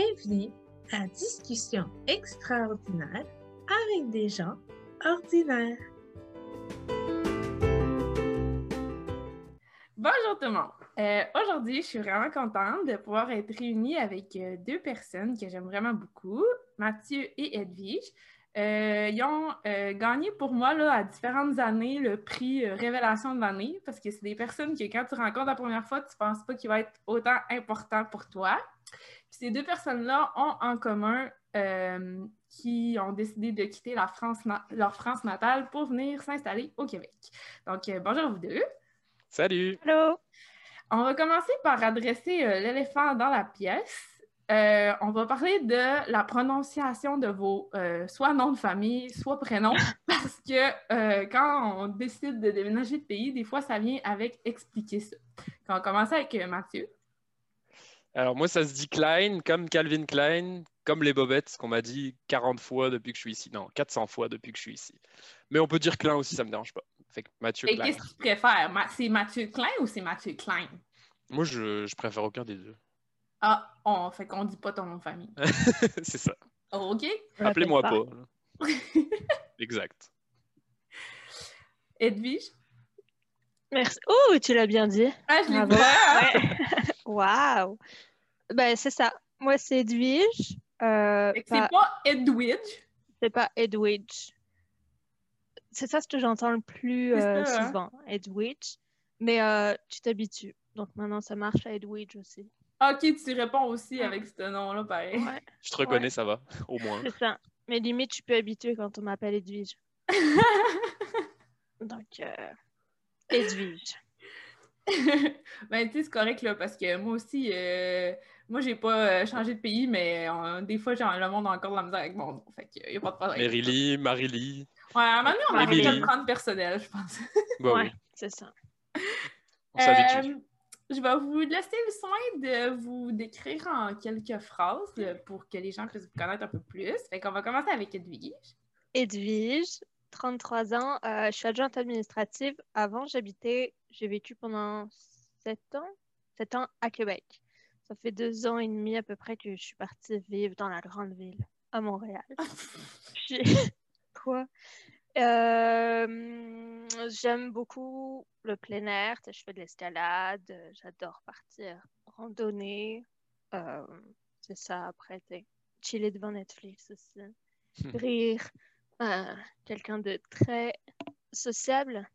Bienvenue à Discussion extraordinaire avec des gens ordinaires. Bonjour tout le monde. Euh, Aujourd'hui, je suis vraiment contente de pouvoir être réunie avec euh, deux personnes que j'aime vraiment beaucoup, Mathieu et Edwige. Euh, ils ont gagné pour moi là, à différentes années le prix Révélation de l'année parce que c'est des personnes que quand tu rencontres la première fois, tu ne penses pas qu'il va être autant important pour toi. Puis ces deux personnes-là ont en commun euh, qui ont décidé de quitter la France leur France natale pour venir s'installer au Québec. Donc, euh, bonjour à vous deux. Salut! Allô? On va commencer par adresser euh, l'éléphant dans la pièce. Euh, on va parler de la prononciation de vos euh, soit noms de famille, soit prénoms, parce que euh, quand on décide de déménager de pays, des fois, ça vient avec expliquer ça. On va commencer avec euh, Mathieu. Alors moi, ça se dit Klein, comme Calvin Klein, comme les bobettes, ce qu'on m'a dit 40 fois depuis que je suis ici. Non, 400 fois depuis que je suis ici. Mais on peut dire Klein aussi, ça me dérange pas. Fait que Mathieu Et Klein. qu'est-ce que tu préfères? Ma- C'est Mathieu Klein ou c'est Mathieu Klein? Moi, je, je préfère aucun des deux. Ah, on fait qu'on dit pas ton nom de famille. C'est ça. Oh, OK. Appelez-moi pas. Exact. Edwige? Merci. Oh, tu l'as bien dit. Ah, je l'ai. Waouh. Ben, c'est ça. Moi, c'est Edwige. Euh, pas- C'est pas Edwidge. c'est pas Edwidge. C'est ça ce que j'entends le plus euh, ça, hein? souvent, Edwidge. Mais euh, tu t'habitues. Donc maintenant, ça marche à Edwidge aussi. Ok, tu réponds aussi avec ce nom-là, pareil. Ouais, Je te reconnais, ça va, au moins. c'est ça. Mais limite, tu peux habituer quand on m'appelle Edwige. Donc, euh, Edwige. ben, tu sais, c'est correct, là, parce que moi aussi, euh, moi, j'ai pas euh, changé de pays, mais euh, des fois, genre, le monde a encore de la misère avec mon nom. Fait qu'il y a pas de problème. Merily, Marily. Ouais, à un moment donné, on va arrêter de le prendre personnel, je pense. Bah ouais, oui, c'est ça. on s'habitue. Je vais vous laisser le soin de vous décrire en quelques phrases là, pour que les gens puissent vous connaître un peu plus. Fait qu'on va commencer avec Edwige. Edwige, 33 ans. euh, je suis adjointe administrative. Avant, j'habitais, j'ai vécu pendant 7 ans, 7 ans à Québec. Ça fait deux ans et demi à peu près que je suis partie vivre dans la grande ville, à Montréal. Puis- Quoi? Euh, j'aime beaucoup le plein air. Je fais de l'escalade. euh, J'adore partir randonner. Euh, c'est ça, après, chiller devant Netflix aussi. Rire. Euh, quelqu'un de très sociable.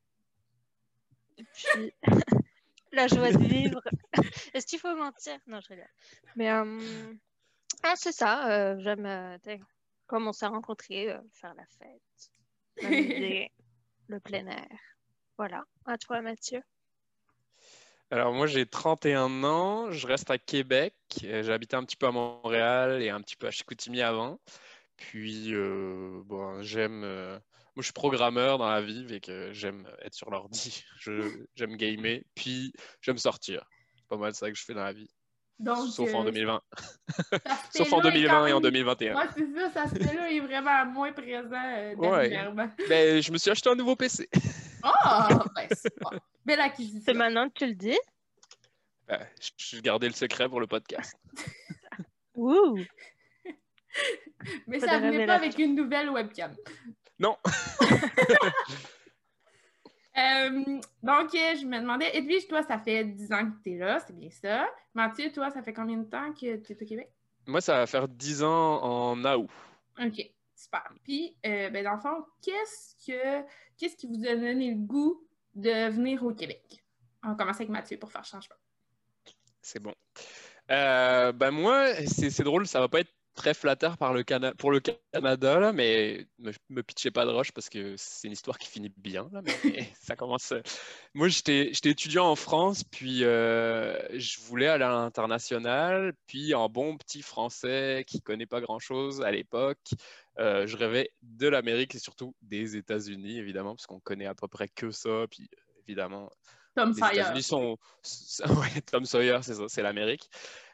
Et puis, la joie de vivre. Est-ce qu'il faut mentir? Non, je rigole. Mais euh, ah, c'est ça. euh, J'aime euh, comme on s'est rencontrés, faire la fête, le plein air. Voilà. À toi, Mathieu. Alors moi j'ai 31 ans, je reste à Québec, j'ai habité un petit peu à Montréal et un petit peu à Chicoutimi avant. Puis euh, bon, j'aime, euh, moi je suis programmeur dans la vie et que j'aime être sur l'ordi, Je- j'aime gamer, puis j'aime sortir. C'est pas mal ça que je fais dans la vie, Donc, sauf en euh, 2020, cet sauf en aspect-là est 2020 quand et en même- 2021. Ouais, c'est ça, cet aspect-là est vraiment moins présent euh, Ouais. dernièrement. Ben, je me suis acheté un nouveau PC. Oh, ben, c'est bon. Belle C'est maintenant que tu le dis? Ben, je- je gardais le secret pour le podcast. Ouh! Mais ça de venait pas avec une nouvelle webcam. Non, Euh, donc, euh, je me demandais, Edwige, toi, ça fait 10 ans que tu es là, c'est bien ça. Mathieu, toi, ça fait combien de temps que tu es au Québec? moi ça va faire 10 ans en août. OK, super. Puis, euh, ben, dans le fond, qu'est-ce que qu'est-ce qui vous a donné le goût de venir au Québec? On va commencer avec Mathieu pour faire changement. C'est bon. Euh, ben moi, c'est c'est drôle, ça va pas être très flatteur par le Cana- pour le Canada, là, mais me, me pitchez pas de roche parce que c'est une histoire qui finit bien, là, mais ça commence. euh. Moi, j'étais étudiant en France, puis euh, je voulais aller à l'international, puis en bon petit français qui connaît pas grand-chose à l'époque, euh, je rêvais de l'Amérique et surtout des États-Unis, évidemment, parce qu'on connaît à peu près que ça, puis évidemment, Tom les Sawyer. Sont. Ouais, Tom Sawyer, c'est ça, c'est l'Amérique.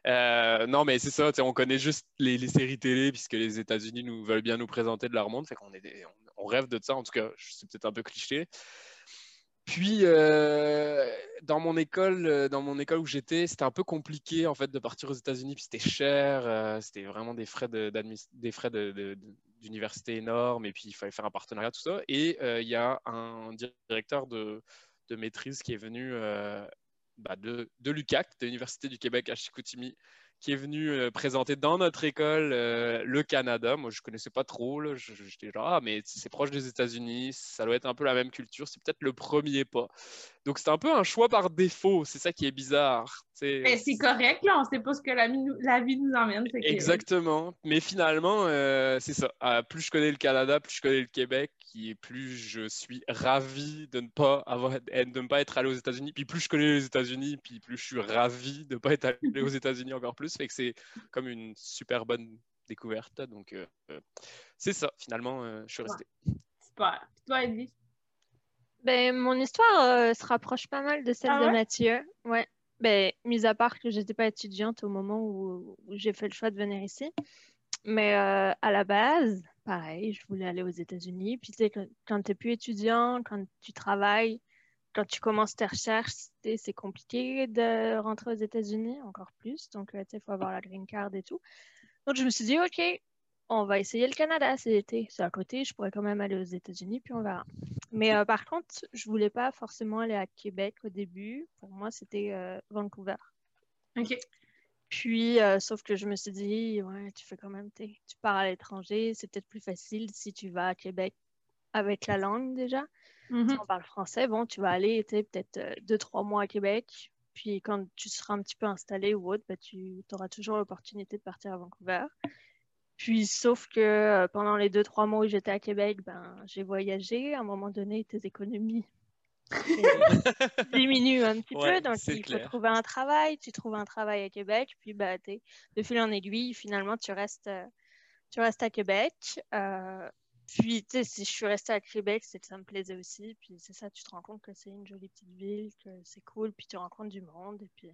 Euh, non, mais c'est ça, on connaît juste les, les séries télé, puisque les États-Unis nous veulent bien nous présenter de leur monde. Fait qu'on est des- on, on rêve de ça, en tout cas, c'est peut-être un peu cliché. Puis, euh, dans mon école, euh, dans mon école où j'étais, c'était un peu compliqué en fait de partir aux États-Unis, puis c'était cher, euh, c'était vraiment des frais de, d'admis- des frais de- de- de- d'université énormes, et puis il fallait faire un partenariat, tout ça. Et il y a un directeur de, de maîtrise qui est venu euh, bah, de, de l'UQAC, de l'Université du Québec à Chicoutimi, qui est venu euh, présenter dans notre école euh, le Canada. Moi, je connaissais pas trop. J'étais genre, ah, mais c'est proche des États-Unis, ça doit être un peu la même culture, c'est peut-être le premier pas. Donc, c'est un peu un choix par défaut. C'est ça qui est bizarre. Mais c'est correct, là, on sait pas ce que la vie nous, la vie nous emmène. Exactement. Mais finalement, euh, c'est ça. Plus je connais le Canada, plus je connais le Québec, et plus je suis ravi de ne pas avoir, de ne pas être allé aux États-Unis. Puis plus je connais les États-Unis, puis plus je suis ravi de ne pas être allé aux États-Unis encore plus. Fait que c'est comme une super bonne découverte. Donc euh, euh, c'est ça. Finalement, euh, je suis resté. Super. Puis toi, Edwige? Ben, mon histoire euh, se rapproche pas mal de celle Ah de ouais? Mathieu. Ouais. Ben, mis à part que j'étais pas étudiante au moment où, où j'ai fait le choix de venir ici. Mais euh, à la base, pareil, je voulais aller aux États-Unis. Puis, tu sais, quand, quand tu n'es plus étudiant, quand tu travailles, quand tu commences tes recherches, c'est compliqué de rentrer aux États-Unis, encore plus. Donc, euh, il faut avoir la green card et tout. Donc, je me suis dit, OK, on va essayer le Canada cet été. C'est à côté, je pourrais quand même aller aux États-Unis, puis on verra. Mais euh, par contre, je voulais pas forcément aller à Québec au début. Pour moi, c'était euh, Vancouver. OK. Puis, euh, sauf que je me suis dit, ouais, tu fais quand même, tu pars à l'étranger, c'est peut-être plus facile si tu vas à Québec avec la langue déjà. Mhm. Si on parle français, bon, tu vas aller peut-être euh, deux, trois mois à Québec. Puis quand tu seras un petit peu installé ou autre, bah, tu auras toujours l'opportunité de partir à Vancouver. Puis sauf que euh, pendant les deux, trois mois où j'étais à Québec, ben, j'ai voyagé. À un moment donné, tes économies diminuent un petit Ouais, peu. Donc il faut clair. trouver un travail. Tu trouves un travail à Québec. Puis t'es- de fil en aiguille, finalement, tu restes, euh, tu restes à Québec. Euh, puis, tu sais, si je suis restée à Québec, c'est que ça me plaisait aussi. Puis, c'est ça, tu te rends compte que c'est une jolie petite ville, que c'est cool, puis tu rencontres du monde. Et puis,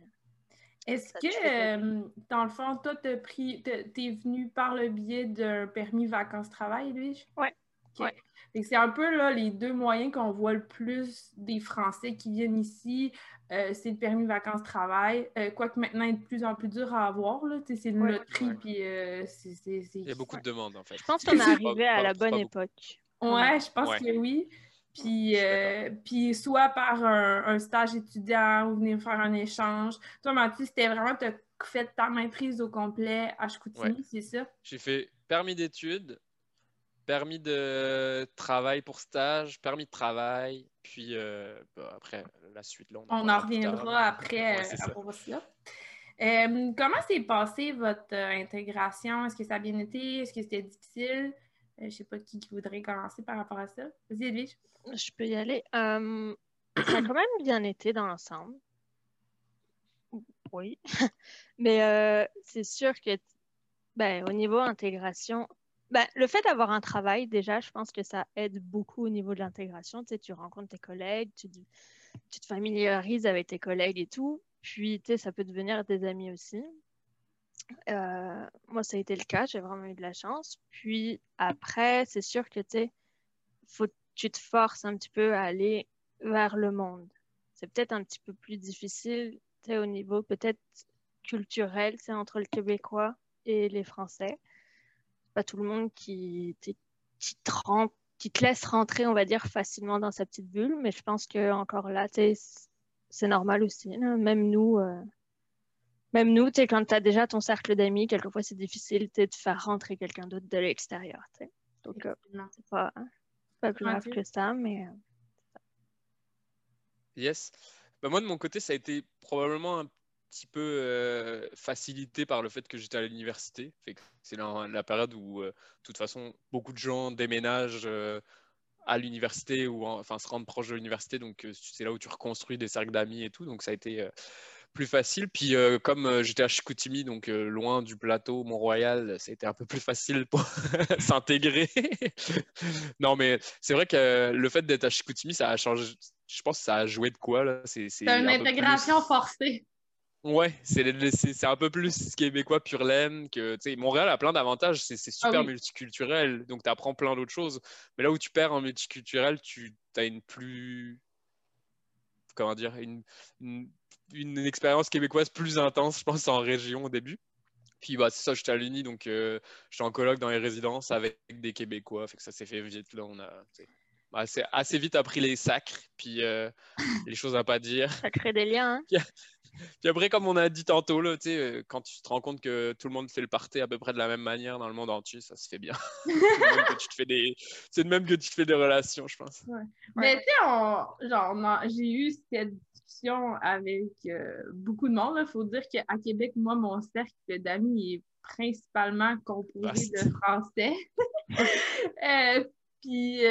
Est-ce Ça te que, euh, dans le fond, toi, t'es venu par le biais d'un permis vacances-travail? Ouais. OK. Ouais. C'est un peu là, les deux moyens qu'on voit le plus des Français qui viennent ici. euh, c'est le permis vacances-travail. Euh, quoique maintenant, il est de plus en plus dur à avoir. C'est une Ouais. loterie, puis euh, c'est... Il y a beaucoup de demandes en fait. je pense qu'on est pas- arrivé à la bonne époque. Ouais, je pense Ouais. que oui. Puis, euh, puis soit par un, un stage étudiant ou venir faire un échange. Toi, Mathieu, c'était vraiment, tu as fait ta maîtrise au complet à Chicoutimi, Ouais. c'est ça? J'ai fait permis d'études, permis de travail pour stage, permis de travail, puis euh, bah, après la suite là. On en reviendra après Ouais, euh, à propos de. Euh, comment s'est passée votre intégration? Est-ce que ça a bien été? Est-ce que c'était difficile? Euh, je ne sais pas qui, qui voudrait commencer par rapport à ça. Vas-y, Edwige. Je peux y aller. Euh, ça a quand même bien été dans l'ensemble. Oui. Mais euh, c'est sûr que ben, au niveau intégration, ben, le fait d'avoir un travail, déjà, je pense que ça aide beaucoup au niveau de l'intégration. Tu sais, tu rencontres tes collègues, tu, te familiarises avec tes collègues et tout. Puis, tu sais, ça peut devenir des amis aussi. Euh, moi, ça a été le cas, j'ai vraiment eu de la chance. Puis après, c'est sûr que tu te forces un petit peu à aller vers le monde. C'est peut-être un petit peu plus difficile, au niveau peut-être culturel, c'est entre le Québécois et les Français. Pas tout le monde qui, te rend- qui te laisse rentrer, on va dire, facilement dans sa petite bulle, mais je pense que encore là, c'est normal aussi. là. Même nous, euh, même nous, quand tu as déjà ton cercle d'amis, quelquefois c'est difficile de faire rentrer quelqu'un d'autre de l'extérieur. Donc, euh, c'est pas, pas plus grave que ça, mais euh, Yes. Bah, moi, de mon côté, ça a été probablement un petit peu euh, facilité par le fait que j'étais à l'université. C'est la, la période où, euh, de toute façon, beaucoup de gens déménagent euh, à l'université ou en- enfin se rendent proche de l'université. Donc, c'est là où tu reconstruis des cercles d'amis et tout. Donc, ça a été plus facile. Puis, comme j'étais à Chicoutimi, donc loin du plateau Mont-Royal, ça a été un peu plus facile pour s'intégrer. non, mais c'est vrai que le fait d'être à Chicoutimi, ça a changé. Je pense que ça a joué de quoi, là? C'est une un intégration plus- forcée. Ouais, c'est un peu plus québécois pur laine que, Montréal a plein d'avantages, c'est super Ah oui. multiculturel, donc tu apprends plein d'autres choses. Mais là où tu perds en multiculturel, tu as une plus comment dire, une, une, une expérience québécoise plus intense, je pense, en région au début. Puis bah, c'est ça, j'étais à l'Uni, donc euh, j'étais en colloque dans les résidences avec des Québécois, fait que ça s'est fait vite. Là, on a bah, c'est assez vite appris les sacres, puis euh, les choses à pas dire. Ça crée des liens. Hein? Puis, après, comme on a dit tantôt, là, euh, quand tu te rends compte que tout le monde fait le party à peu près de la même manière dans le monde entier, ça se fait bien. c'est de même que tu te fais des relations, je pense. Mais tu sais, genre, j'ai eu cette discussion avec euh, beaucoup de monde. Il faut dire qu'à Québec, moi, mon cercle d'amis est principalement composé de Français. puis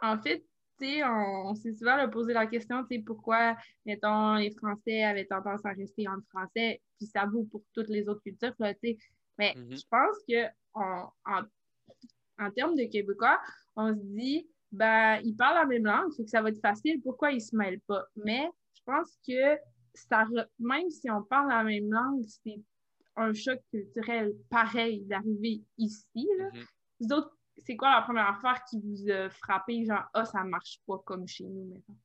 en fait, on, on s'est souvent posé la question, pourquoi, mettons, les Français avaient tendance à rester en français, puis ça vaut pour toutes les autres cultures, là, Mais mm-hmm. je pense que en, termes de Québécois, on se dit, ben, ils parlent la même langue, fait que ça va être facile, pourquoi ils se mêlent pas? Mais je pense que ça, même si on parle la même langue, c'est un choc culturel pareil d'arriver ici. Là. Mm-hmm. autres c'est quoi la première affaire qui vous a frappé, genre, ah, ça marche pas comme chez nous, maintenant?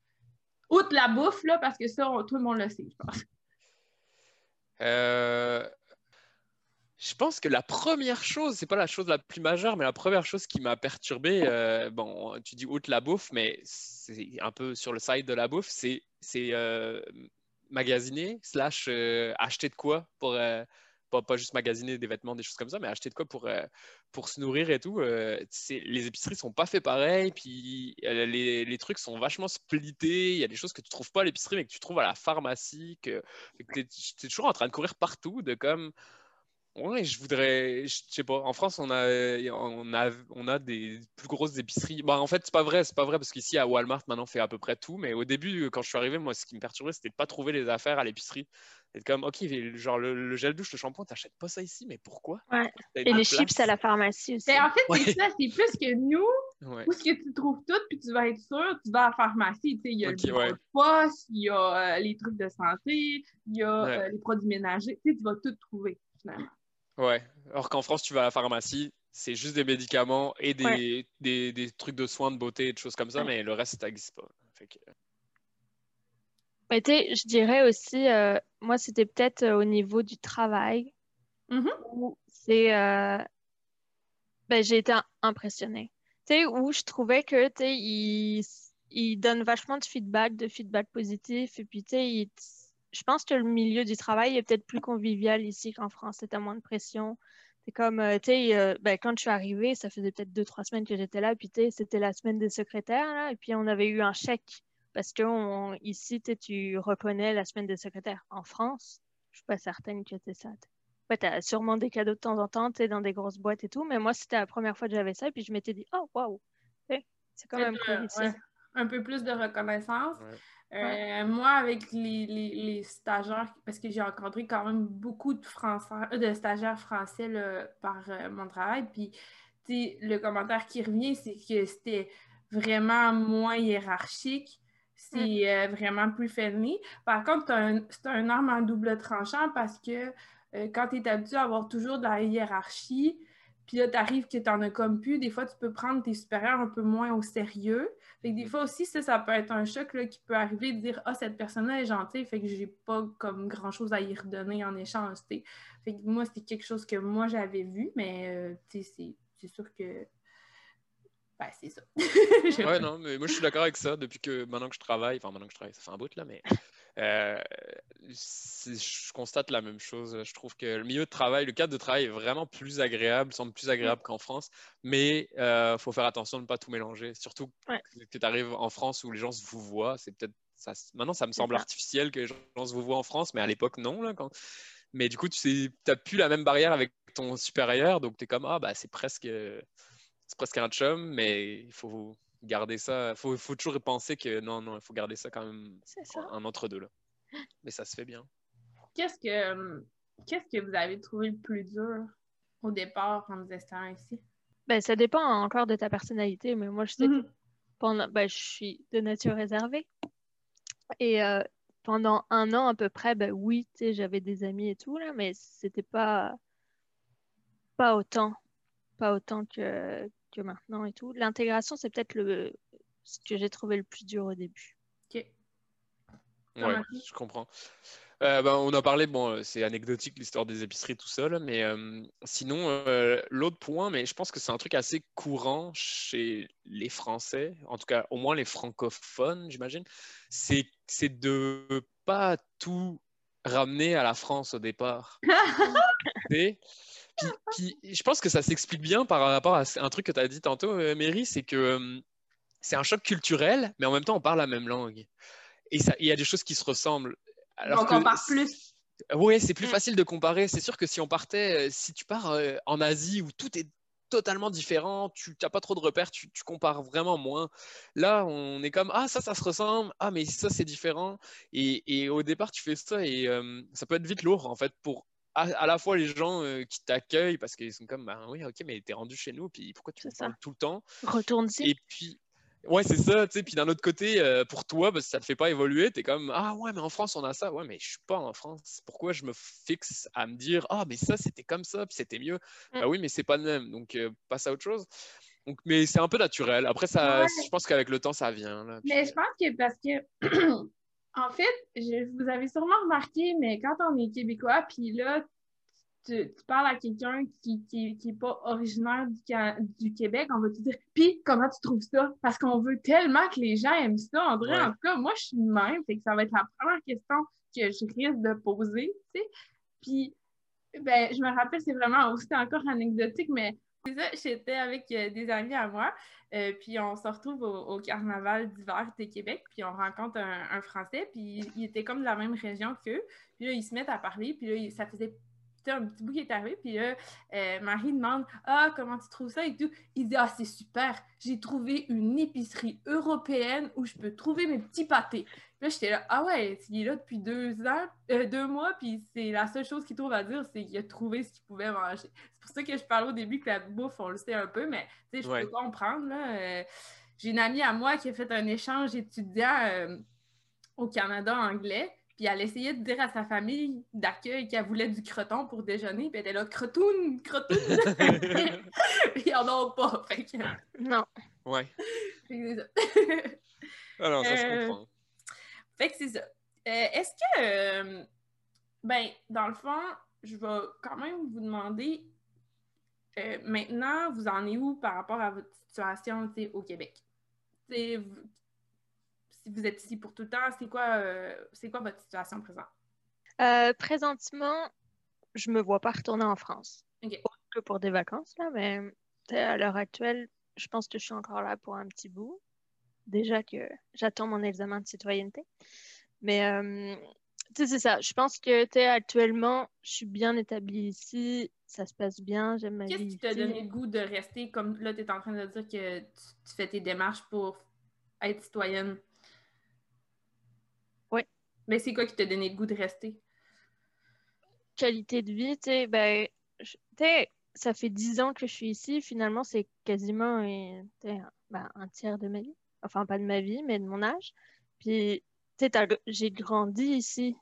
Outre la bouffe, là, parce que ça, tout le monde le sait, je pense. Euh, je pense que la première chose, c'est pas la chose la plus majeure, mais la première chose qui m'a perturbé, euh, bon, tu dis outre la bouffe, mais c'est un peu sur le side de la bouffe, c'est euh, magasiner slash acheter de quoi pour pas, juste magasiner des vêtements, des choses comme ça, mais acheter de quoi pour, euh, pour se nourrir et tout. Euh, les épiceries sont pas fait pareil, puis euh, les, les, trucs sont vachement splittés. Il y a des choses que tu trouves pas à l'épicerie, mais que tu trouves à la pharmacie. Que, tu es, toujours en train de courir partout, de comme. Ouais, je voudrais, je sais pas. En France, on a, on a, on a des plus grosses épiceries. Bah, en fait, c'est pas vrai, c'est pas vrai parce qu'ici à Walmart, maintenant, on fait à peu près tout. Mais au début, quand je suis arrivé, moi, ce qui me perturbait, c'était de pas trouver les affaires à l'épicerie. C'est comme, ok, genre le, gel douche, le shampoing, t'achètes pas ça ici, mais pourquoi? Ouais. Et les chips à la pharmacie aussi. Ben, en fait, c'est ça, c'est plus que nous, où ce que tu trouves tout, puis tu vas être sûr, tu vas à la pharmacie. Il y a okay, le poste, il y a euh, les trucs de santé, il y a euh, les produits ménagers. Tu vas tout trouver, finalement. Ouais. Alors qu'en France, tu vas à la pharmacie, c'est juste des médicaments et des, des, des, trucs de soins de beauté et des choses comme ça, mais le reste, ça n'existe pas. Fait que... Mais je dirais aussi, euh, moi, c'était peut-être euh, au niveau du travail mm-hmm. c'est. Euh, ben, j'ai été impressionnée. Tu sais, où je trouvais que, tu sais, il, il, donne vachement de feedback, de feedback positif. Et puis, tu sais, je pense que le milieu du travail est peut-être plus convivial ici qu'en France. C'était moins de pression. C'est comme, tu sais, ben, quand je suis arrivée, ça faisait peut-être deux, trois semaines que j'étais là. Puis, tu sais, c'était la semaine des secrétaires. Là, et puis, on avait eu un chèque parce que ici, tu reconnais la semaine des secrétaires. En France, je ne suis pas certaine que c'est ça. tu as sûrement des cadeaux de temps en temps, tu dans des grosses boîtes et tout, mais moi, c'était la première fois que j'avais ça, et puis je m'étais dit, oh, waouh, c'est quand même cool ici. Un peu plus de reconnaissance. Euh, moi, avec les, stagiaires, parce que j'ai rencontré quand même beaucoup de, Français, euh, de stagiaires français par euh, mon travail, puis le commentaire qui revient, c'est que c'était vraiment moins hiérarchique. C'est euh, vraiment plus friendly. Par contre, c'est un, arme en double tranchant parce que euh, quand tu es habitué à avoir toujours de la hiérarchie, puis là, tu arrives que tu n'en as comme plus, des fois, tu peux prendre tes supérieurs un peu moins au sérieux. Fait que des fois aussi, ça, ça peut être un choc là, qui peut arriver de dire Ah, cette personne-là est gentille, fait que j'ai pas comme grand-chose à y redonner en échange. Fait que moi, c'était quelque chose que moi j'avais vu, mais euh, c'est sûr que ben, c'est ça. ouais, non, mais moi, je suis d'accord avec ça depuis que maintenant que je travaille, enfin, maintenant que je travaille, ça fait un bout, là, mais euh, je constate la même chose. Je trouve que le milieu de travail, le cadre de travail est vraiment plus agréable, semble plus agréable qu'en France, mais il euh, faut faire attention de ne pas tout mélanger. Surtout que tu arrives en France où les gens se vous voient, c'est peut-être. Ça, maintenant, ça me semble artificiel que les gens se vous voient en France, mais à l'époque, non. Là, quand... Mais du coup, tu n'as plus la même barrière avec ton supérieur, donc tu es comme, ah, bah, c'est presque c'est presque un chum, mais il faut garder ça. Il faut, faut, toujours penser que non, non, il faut garder ça quand même un entre-deux. là. Mais ça se fait bien. Qu'est-ce que, qu'est-ce que vous avez trouvé le plus dur au départ en vous installant ici? Ben, ça dépend encore de ta personnalité, mais moi, je sais que mm-hmm. pendant, ben, je suis de nature réservée. Et euh, pendant un an à peu près, ben oui, j'avais des amis et tout, là, mais c'était pas, pas autant. Pas autant que, maintenant et tout. L'intégration, c'est peut-être le ce que j'ai trouvé le plus dur au début. OK. Ouais, je comprends. Euh, ben, on a parlé, bon, euh, c'est anecdotique l'histoire des épiceries tout seul, mais euh, sinon, l'autre point, mais je pense que c'est un truc assez courant chez les Français, en tout cas au moins les francophones, j'imagine, c'est de pas tout ramener à la France au départ. puis, puis, je pense que ça s'explique bien par rapport à un truc que tu as dit tantôt, Mary, c'est que c'est un choc culturel, mais en même temps, on parle la même langue. Et il y a des choses qui se ressemblent. Alors on compare plus. Oui, c'est plus mm. facile de comparer. C'est sûr que si on partait, euh, si tu pars euh, en Asie où tout est totalement différent, tu n'as pas trop de repères, tu, compares vraiment moins. Là, on est comme, ah, ça, ça se ressemble, ah, mais ça, c'est différent. Et, au départ, tu fais ça et euh, ça peut être vite lourd, en fait, pour à, la fois les gens qui t'accueillent parce qu'ils sont comme, bah oui, ok, mais t'es rendu chez nous, puis pourquoi tu parles tout le temps? Retourne-y. Et puis, Ouais, c'est ça, tu sais. Puis d'un autre côté, euh, pour toi, parce que ça te fait pas évoluer, tu es comme Ah ouais, mais en France, on a ça. Ouais, mais je suis pas en France. Pourquoi je me fixe à me dire Ah, mais ça, c'était comme ça, puis c'était mieux? Mm. Bah oui, mais c'est pas le même. Donc, euh, passe à autre chose. Donc, mais c'est un peu naturel. Après, ça, je pense qu'avec le temps, ça vient. mais je pense que parce que. en fait, je, vous avez sûrement remarqué, mais quand on est québécois, puis là, tu, parles à quelqu'un qui n'est qui, pas originaire du, du, Québec, on va te dire Puis, comment tu trouves ça? Parce qu'on veut tellement que les gens aiment ça. En vrai, en tout cas, moi, je suis même, fait que ça va être la première question que je risque de poser. Tu sais. Puis, ben, je me rappelle, c'est vraiment aussi encore anecdotique, mais j'étais avec euh, des amis à moi, euh, puis on se retrouve au, carnaval d'hiver de Québec, puis on rencontre un, Français, puis il était comme de la même région qu'eux, puis là, ils se mettent à parler, puis là, ça faisait un petit bout qui est arrivé, puis là, euh, Marie demande Ah, comment tu trouves ça et tout. Il dit Ah, c'est super, j'ai trouvé une épicerie européenne où je peux trouver mes petits pâtés. Puis là, j'étais là Ah ouais, il est là depuis deux ans, deux mois, puis c'est la seule chose qu'il trouve à dire, c'est qu'il a trouvé ce qu'il pouvait manger. C'est pour ça que je parlais au début que la bouffe, on le sait un peu, mais tu sais, je peux comprendre. Là, euh, j'ai une amie à moi qui a fait un échange étudiant au Canada anglais. Puis elle essayait de dire à sa famille d'accueil qu'elle voulait du croton pour déjeuner. Puis elle était là, crotoun, crotoun. puis ils en ont pas. Fait que... Non. Ouais. c'est ça. Alors, ça se euh, comprend. Fait que c'est ça. Euh, est-ce que, euh, ben, dans le fond, je vais quand même vous demander, maintenant, vous en êtes où par rapport à votre situation au Québec? T'sais, vous êtes ici pour tout le temps, c'est quoi, euh, c'est quoi votre situation présente? Euh, présentement, je me vois pas retourner en France. Que pour des vacances, là, mais à l'heure actuelle, je pense que je suis encore là pour un petit bout. Déjà que j'attends mon examen de citoyenneté. Mais euh, c'est ça. Je pense que actuellement, je suis bien établie ici. Ça se passe bien. J'aime ma vie. Qu'est-ce qui t'a donné le goût de rester comme là, tu es en train de dire que tu fais tes démarches pour être citoyenne? Mais c'est quoi qui t'a donné le goût de rester? Qualité de vie, tu sais, ben, ça fait dix ans que je suis ici. Finalement, c'est quasiment ben, un tiers de ma vie. Enfin, pas de ma vie, mais de mon âge. Puis, tu sais, j'ai grandi ici.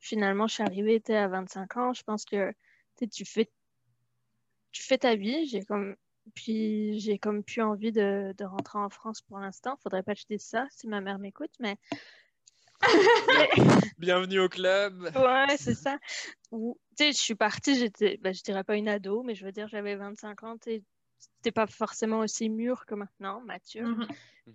Finalement, je suis arrivée à 25 ans. Je pense que tu fais, tu fais ta vie. J'ai comme puis j'ai comme plus envie de, de, rentrer en France pour l'instant. Faudrait pas que je dise ça si ma mère m'écoute, mais Bienvenue au club. Ouais, c'est ça. Tu sais, je suis partie, j'étais, ben, je dirais pas une ado, mais je veux dire, j'avais 25 ans, n'étais pas forcément aussi mûr que maintenant, mature. Mm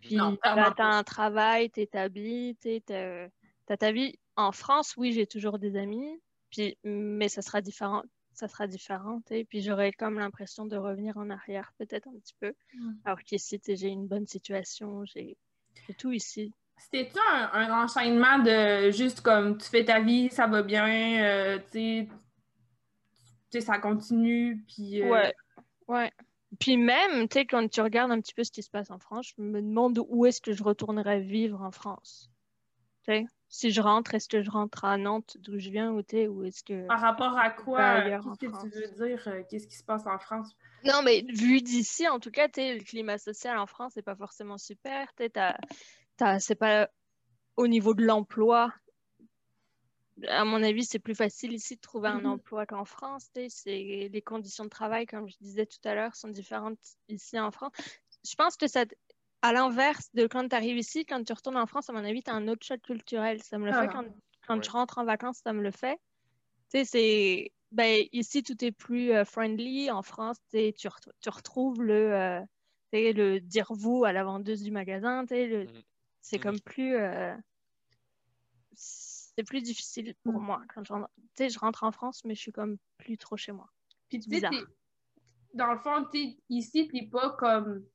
Puis tu as un travail, tu établi, tu as ta vie. En France, oui, j'ai toujours des amis, puis, mais ça sera différent. Ça sera différent, et puis j'aurais comme l'impression de revenir en arrière peut-être un petit peu. Mm. Alors qu'ici, j'ai une bonne situation, j'ai tout ici. C'était-tu un, enchaînement de juste comme tu fais ta vie, ça va bien, euh, tu sais, ça continue, puis... Euh, ouais, ouais. Puis même, tu sais, quand tu regardes un petit peu ce qui se passe en France, je me demande où est-ce que je retournerais vivre en France. Tu sais, si je rentre, est-ce que je rentre à Nantes, d'où je viens, ou, ou est-ce que... Par rapport à quoi? Qu'est-ce que tu veux dire? Euh, qu'est-ce qui se passe en France? Non, mais vu d'ici, en tout cas, tu sais, le climat social en France n'est pas forcément super. Tu sais, c'est pas au niveau de l'emploi. À mon avis, c'est plus facile ici de trouver un mhm. emploi qu'en France. C'est les conditions de travail, comme je disais tout à l'heure, sont différentes ici en France. Je pense que ça, à l'inverse de quand tu arrives ici, quand tu retournes en France, à mon avis, tu as un autre choc culturel. Ça me le fait Ah. quand, quand Ouais. je rentre en vacances, ça me le fait. Tu sais, c'est. Ben, ici, tout est plus euh, friendly. En France, tu re- retrouves le, euh, le dire vous à la vendeuse du magasin. le- Mhm. C'est Mhm. comme plus. euh, C'est plus difficile pour Mhm. moi. Quand je rentre... tu sais, je rentre en France, mais je suis comme plus trop chez moi. Puis tu sais, dans le fond, t'es- ici, t'es pas comme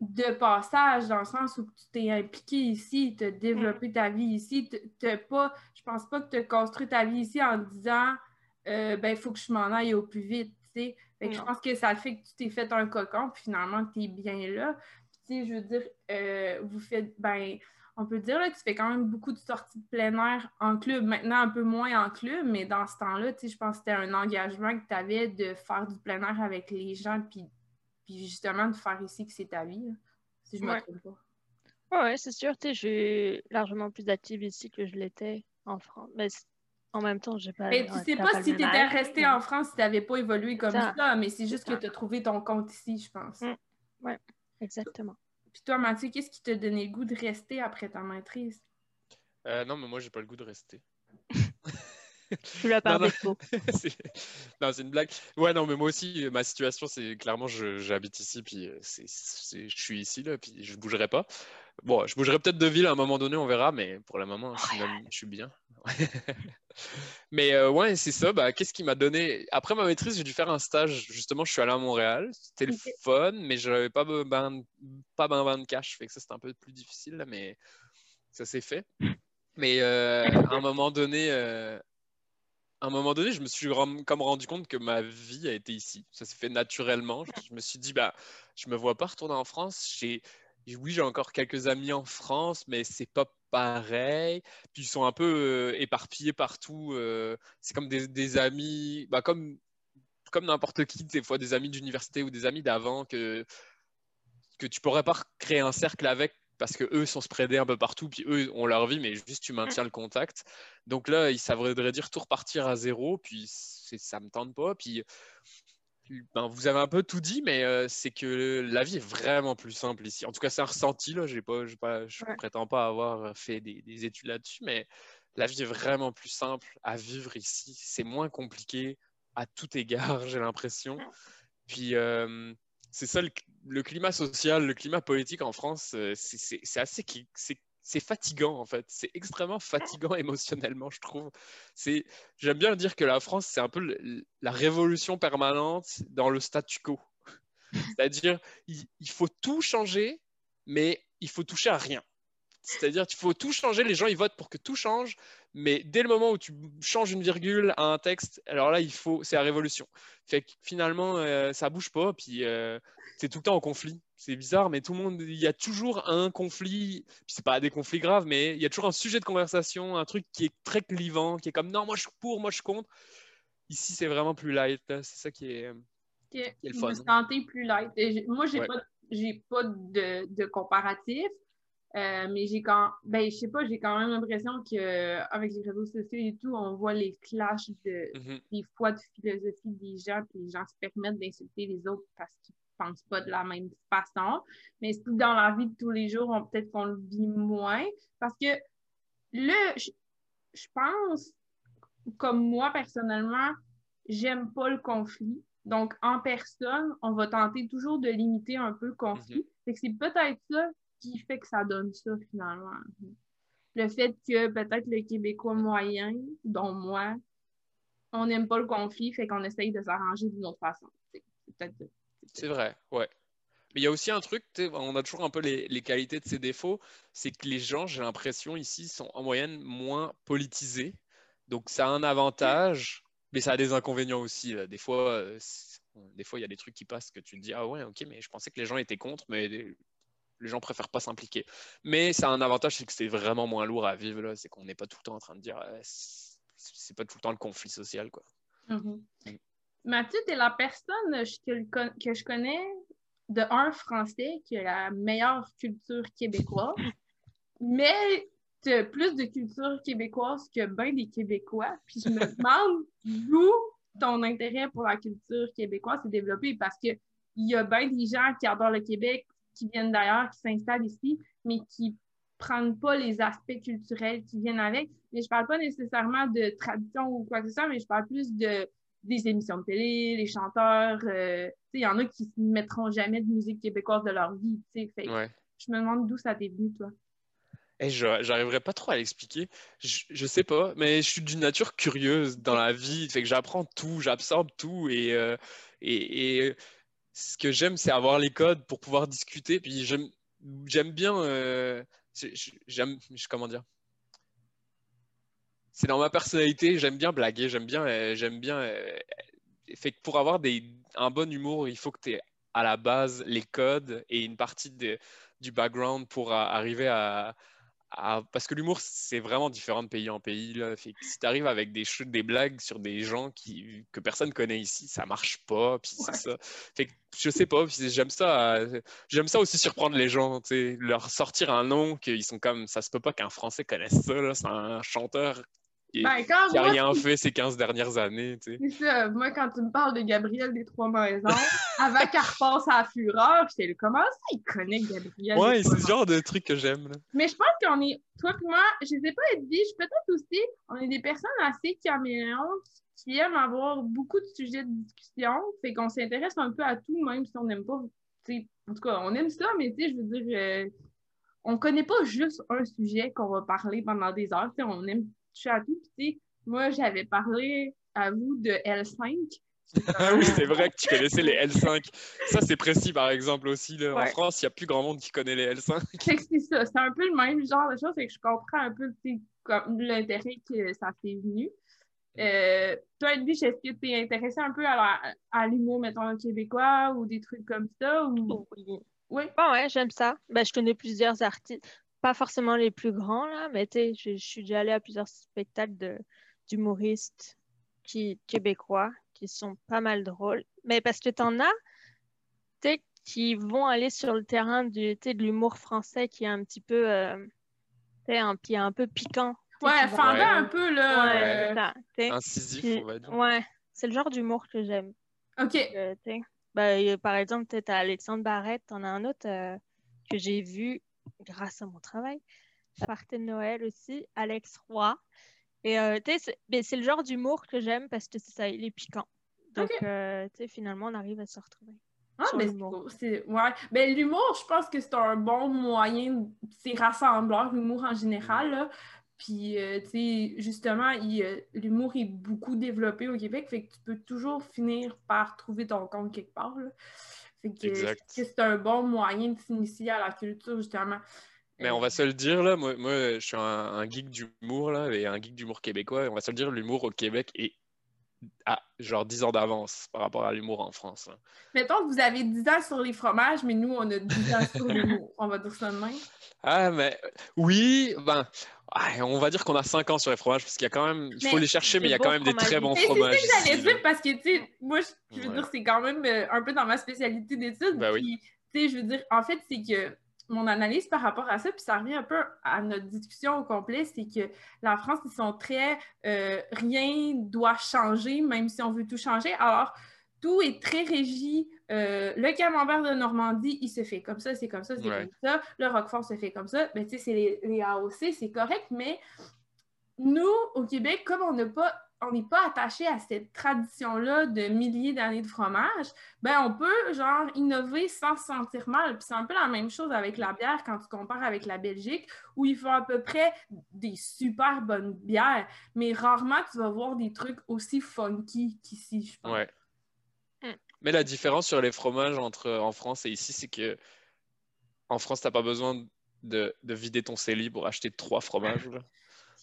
de passage, dans le sens où tu t'es impliqué ici, tu as développé ta vie ici. t'as pas, je pense pas que tu as construit ta vie ici en disant euh, ben, il faut que je m'en aille au plus vite. tu sais. Fait que je pense que ça fait que tu t'es fait un cocon, puis finalement, tu es bien là. Puis, tu sais, je veux dire, euh, vous faites, ben, on peut dire là, que tu fais quand même beaucoup de sorties de plein air en club. Maintenant, un peu moins en club, mais dans ce temps-là, tu sais, je pense que c'était un engagement que tu avais de faire du plein air avec les gens, puis, puis justement de faire ici que c'est ta vie, là, si je me Ouais. trompe pas. Ouais, c'est sûr, tu sais, je suis largement plus active ici que je l'étais en France. Mais en même temps, j'ai pas. Mais tu sais pas si tu étais resté mais- en France, si tu n'avais pas évolué comme ça, Ça. mais c'est juste que tu as trouvé ton compte ici, je pense. Mm. Exactement. Puis toi, Mathieu, qu'est-ce qui t'a donné le goût de rester après ta maîtrise? Euh, non, mais moi, j'ai pas le goût de rester. Tu l'as par défaut. C'est- non, c'est une blague. Ouais, non, mais moi aussi, ma situation, c'est clairement, je- j'habite ici, puis euh, c'est, c'est- je suis ici, là, puis je bougerai pas. Bon, je bougerai peut-être de ville à un moment donné, on verra, mais pour le moment, je suis, même- je suis bien. mais euh, ouais, c'est ça. Bah, qu'est-ce qui m'a donné? Après ma maîtrise, j'ai dû faire un stage. Justement, je suis allé à Montréal. C'était le fun, mais je n'avais pas ben, pas ben, ben de cash. Fait que ça, c'était un peu plus difficile, là, mais ça s'est fait. Mais euh, à un moment donné, euh, à un moment donné, je me suis comme rendu compte que ma vie a été ici. Ça s'est fait naturellement. Je, je me suis dit, bah, je me vois pas retourner en France. J'ai, oui, j'ai encore quelques amis en France, mais c'est pas pareil. Puis ils sont un peu euh, éparpillés partout. euh, c'est comme des, amis, bah, comme, comme n'importe qui, des fois des amis d'université ou des amis d'avant que, que tu pourrais pas créer un cercle avec parce que eux sont spreadés un peu partout, puis eux ont leur vie, mais juste tu maintiens le contact. Donc là, ça voudrait dire tout repartir à zéro, puis ça me tente pas. Puis ben, vous avez un peu tout dit, mais euh, c'est que la vie est vraiment plus simple ici. En tout cas, c'est un ressenti, là. J'ai pas, pas, je Ouais. prétends pas avoir fait des, des études là-dessus, mais la vie est vraiment plus simple à vivre ici. C'est moins compliqué à tout égard, j'ai l'impression. Puis euh, c'est ça le, le climat social, le climat politique en France, euh, c'est- assez c'est c'est fatigant en fait. C'est extrêmement fatigant émotionnellement, je trouve. C'est j'aime bien dire que la France c'est un peu le- la révolution permanente dans le statu quo. C'est-à-dire il, il faut tout changer, mais il faut toucher à rien. C'est-à-dire qu'il faut tout changer, les gens ils votent pour que tout change, mais dès le moment où tu changes une virgule à un texte, alors là il faut, c'est la révolution. Fait que finalement euh, ça bouge pas, puis euh, c'est tout le temps en conflit. C'est bizarre, mais tout le monde, il y a toujours un conflit. Puis c'est pas des conflits graves, mais il y a toujours un sujet de conversation, un truc qui est très clivant, qui est comme non moi je suis pour, moi je suis contre. Ici c'est vraiment plus light, là. c'est ça qui est. que Quel vous fun. vous sentez plus light. Moi, j'ai Ouais. pas, j'ai pas de, de comparatif, euh, mais j'ai quand, ben, je sais pas, j'ai quand même l'impression que avec les réseaux sociaux et tout, on voit les clashs de, Mhm. des fois de philosophie des gens, puis les gens se permettent d'insulter les autres parce qu'ils pensent pas de la même façon. Mais c'est dans la vie de tous les jours, on- peut-être qu'on le vit moins. Parce que là, je, pense, comme moi personnellement, j'aime pas le conflit. Donc, en personne, on va tenter toujours de limiter un peu le conflit. Que c'est peut-être ça qui fait que ça donne ça finalement. Le fait que peut-être le Québécois moyen, dont moi, on n'aime pas le conflit, fait qu'on essaye de s'arranger d'une autre façon. C'est vrai, ouais. Mais il y a aussi un truc, on a toujours un peu les, les qualités de ses défauts, c'est que les gens, j'ai l'impression, ici, sont en moyenne moins politisés. Donc ça a un avantage, mais ça a des inconvénients aussi. Des fois, euh, des fois, il y a des trucs qui passent que tu te dis, ah ouais, ok, mais je pensais que les gens étaient contre, mais les, gens préfèrent pas s'impliquer. Mais ça a un avantage, c'est que c'est vraiment moins lourd à vivre. C'est qu'on n'est pas tout le temps en train de dire, euh, c'est pas tout le temps le conflit social, quoi. Mhm. Mathieu, tu es la personne que, con- que je connais de un français qui a la meilleure culture québécoise, mais tu as plus de culture québécoise que bien des Québécois. Puis je me demande d'où ton intérêt pour la culture québécoise s'est développé parce que il y a bien des gens qui adorent le Québec, qui viennent d'ailleurs, qui s'installent ici, mais qui prennent pas les aspects culturels qui viennent avec. Mais je parle pas nécessairement de tradition ou quoi que ce soit, mais je parle plus de des émissions de télé, les chanteurs. Euh, il y en a qui ne mettront jamais de musique québécoise de leur vie. Fait, Je me demande d'où ça t'est venu, toi. Eh, j'arriverai pas trop à l'expliquer. Je, je, sais pas, mais je suis d'une nature curieuse dans la vie. Fait que j'apprends tout, j'absorbe tout. Et, euh, et, ce que j'aime, c'est avoir les codes pour pouvoir discuter. Puis j'aime bien. Euh, j'aime. Comment dire? C'est dans ma personnalité. J'aime bien blaguer. J'aime bien. Euh, bien. fait que pour avoir un bon humour, il faut que tu aies à la base les codes et une partie du background pour arriver à ah, parce que l'humour, c'est vraiment différent de pays en pays. Là. si tu arrives avec des, des blagues sur des gens qui, que personne connaît ici, ça marche pas. Puis c'est ça. Fait que, je sais pas, j'aime ça. j'aime ça aussi surprendre les gens, leur sortir un nom qu'ils sont comme ça se peut pas qu'un Français connaisse ça. C'est un chanteur qui, n'a ben, rien fait ces 15 dernières années. C'est ça. Moi, quand tu me parles de Gabriel des Trois Maisons, avant qu'elle repasse à la fureur, j'étais comment ça, il connaît Gabriel? Ouais, c'est ce genre de truc que j'aime. Mais je pense qu'on est, toi et moi, je sais pas être dit, peut-être aussi, on est des personnes assez caméléons qui aiment avoir beaucoup de sujets de discussion, fait qu'on s'intéresse un peu à tout, même si on n'aime pas, en tout cas, on aime ça, mais tu sais, je veux dire, euh, on connaît pas juste un sujet qu'on va parler pendant des heures, on aime à tout. moi, j'avais parlé à vous de L5. Ah oui, c'est vrai que tu connaissais les L5. Ça, c'est précis, par exemple, aussi. En France, il n'y a plus grand monde qui connaît les L5. C'est ça. C'est un peu le même genre de choses. C'est que je comprends un peu l'intérêt que ça s'est venu. Euh, toi, Edwige, est-ce que tu es intéressé un peu à, l'humour, mettons, québécois ou des trucs comme ça? Ou... Oui. Oui. ouais, j'aime ça. Ben, je connais plusieurs artistes pas forcément les plus grands, là, mais tu sais, je, suis déjà allée à plusieurs spectacles d'humoristes qui, québécois qui sont pas mal drôles. Mais parce que tu en as, tu sais, qui vont aller sur le terrain du, de l'humour français qui est un petit peu, euh, un, qui est un peu piquant. Ouais, fendant un peu, là. Ouais, Incisif, on va dire. Ouais, c'est le genre d'humour que j'aime. OK. Euh, ben, par exemple, tu as Alexandre Barrette, t'en as un autre euh, que j'ai vu grâce à mon travail. Partie de Noël aussi, Alex Roy. Et euh, ben, c'est le genre d'humour que j'aime parce que ça, il est piquant. Donc, euh, finalement, on arrive à se retrouver. Ah, mais c'est ouais. Ben, l'humour, je pense que c'est un bon moyen, c'est rassembleur, l'humour en général. Puis, euh, tu sais, justement, l'humour est beaucoup développé au Québec, fait que tu peux toujours finir par trouver ton compte quelque part. Là que, c'est un bon moyen de s'initier à la culture, justement. Mais on va se le dire, là, moi, moi je suis un, geek d'humour, là, et un geek d'humour québécois, on va se le dire, l'humour au Québec est à genre 10 ans d'avance par rapport à l'humour en France. Mettons que vous avez 10 ans sur les fromages, mais nous, on a 10 ans sur l'humour. On va dire ça de même. Ah, mais oui, ben, on va dire qu'on a 5 ans sur les fromages parce qu'il y a quand même, il faut les chercher, mais il y a quand même des très bons fromages. C'est ce que j'allais dire parce que, tu sais, moi, je, veux dire, c'est quand même euh, un peu dans ma spécialité d'études. Ben oui. tu sais, je veux dire, en fait, c'est que mon analyse par rapport à ça, puis ça revient un peu à notre discussion au complet, c'est que la France, ils sont très euh, rien doit changer, même si on veut tout changer. Alors, tout est très régi. Euh, le camembert de Normandie, il se fait comme ça, c'est comme ça, c'est comme ça. Le Roquefort se fait comme ça. Mais ben, tu sais, c'est les, les AOC, c'est correct, mais nous, au Québec, comme on n'a pas on n'est pas attaché à cette tradition-là de milliers d'années de fromage, ben on peut genre innover sans se sentir mal. Puis c'est un peu la même chose avec la bière quand tu compares avec la Belgique, où ils font à peu près des super bonnes bières, mais rarement tu vas voir des trucs aussi funky qu'ici, je pense. Ouais. Hmm. Mais la différence sur les fromages entre en France et ici, c'est que en France, tu n'as pas besoin de, de, vider ton CELI pour acheter trois fromages.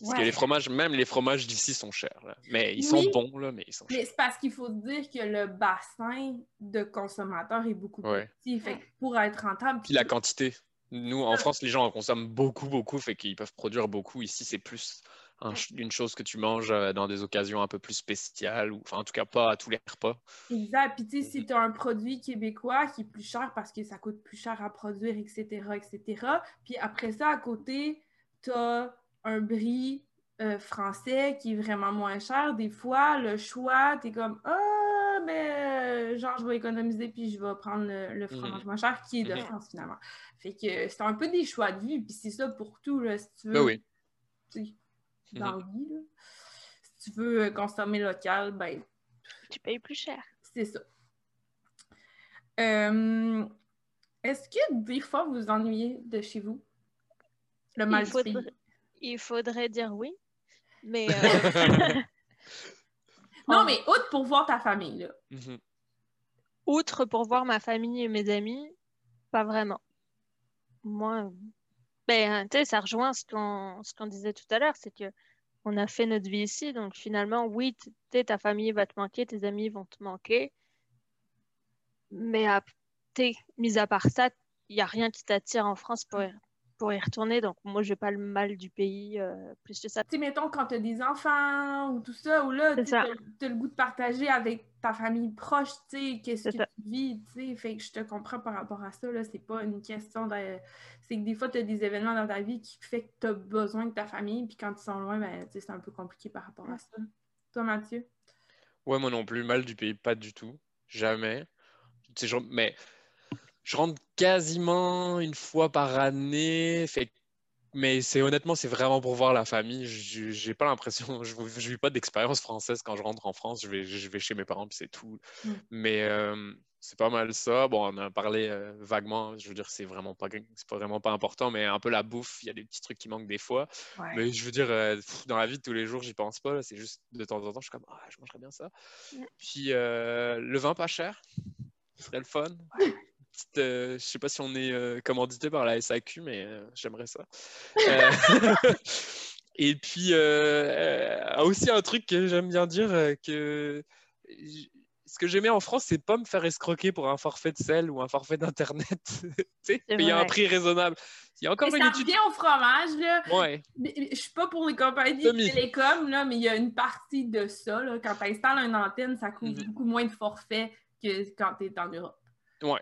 Parce que les fromages, même les fromages d'ici sont chers. Mais ils sont bons, là, mais ils sont chers. Mais c'est parce qu'il faut dire que le bassin de consommateurs est beaucoup plus petit. Fait pour être rentable. Puis la quantité. Nous, en France, les gens en consomment beaucoup, beaucoup, fait qu'ils peuvent produire beaucoup. Ici, c'est plus une chose que tu manges euh, dans des occasions un peu plus spéciales, ou enfin, en tout cas, pas à tous les repas. Exact. Puis, tu sais, si tu as un produit québécois qui est plus cher parce que ça coûte plus cher à produire, etc., etc., puis après ça, à côté, tu as un brie euh, français qui est vraiment moins cher, des fois, le choix, tu es comme Ah, mais euh, genre, je vais économiser puis je vais prendre le, le fromage moins cher qui est de Mhm. France finalement. Fait que c'est un peu des choix de vie, puis c'est ça pour tout, là, si tu veux. Ben oui. tu sais, Dans Mhm. la vie, là. Si tu veux euh, consommer local, ben, Tu payes plus cher. c'est ça. Euh, Est-ce que des fois vous vous ennuyez de chez vous? Le mal du pays? Il faudrait dire oui. Mais euh, Non, mais outre pour voir ta famille, là. Mhm. outre pour voir ma famille et mes amis, pas vraiment. Moi, ben, tu sais, ça rejoint ce qu'on ce qu'on disait tout à l'heure, c'est que on a fait notre vie ici, donc finalement, oui, tu ta famille va te manquer, tes amis vont te manquer, mais à- mis à part ça, il n'y a rien qui t'attire en France pour y, pour y retourner, donc moi, je n'ai pas le mal du pays euh, plus que ça. Tu sais, mettons, quand t'as des enfants ou tout ça, ou là, tu t'as le goût de partager avec ta famille proche, tu sais, qu'est-ce que ça. tu vis, tu sais. Fait que je te comprends par rapport à ça, là. C'est pas une question de... C'est que des fois, t'as des événements dans ta vie qui fait que t'as besoin de ta famille, puis quand ils sont loin, ben, tu sais, c'est un peu compliqué par rapport à ça. Toi, Mathieu? Ouais, moi non plus, mal du pays, pas du tout. Jamais. Tu sais, je- mais je rentre quasiment une fois par année. Fait, mais c'est honnêtement, c'est vraiment pour voir la famille. Je- J'ai pas l'impression, je je vis pas d'expérience française quand je rentre en France. Je vais, je vais chez mes parents, puis c'est tout. Mm. Mais euh, c'est pas mal ça. Bon, on en a parlé euh, vaguement. Je veux dire, c'est vraiment pas, c'est pas vraiment pas important, mais un peu la bouffe, il y a des petits trucs qui manquent des fois. Mais je veux dire, euh, pff, dans la vie de tous les jours, j'y pense pas. C'est juste de temps en temps, je suis comme, ah, je mangerais bien ça. Mm. Puis le vin pas cher, ce serait le fun. Petite, euh, je sais pas si on est euh, commandité par la SAQ, mais euh, j'aimerais ça. Euh, Et puis, euh, aussi un truc que j'aime bien dire, que ce que j'aimais en France, c'est pas me faire escroquer pour un forfait de sel ou un forfait d'internet. tu sais, C'est payer un prix raisonnable. Il y a encore Mais une ça étude. revient au fromage, là. Ouais. Je suis pas pour les compagnies Semi. télécom, là, mais il y a une partie de ça. Là, quand tu installes une antenne, ça coûte Mhm. beaucoup moins de forfaits que quand tu es en Europe. Ouais.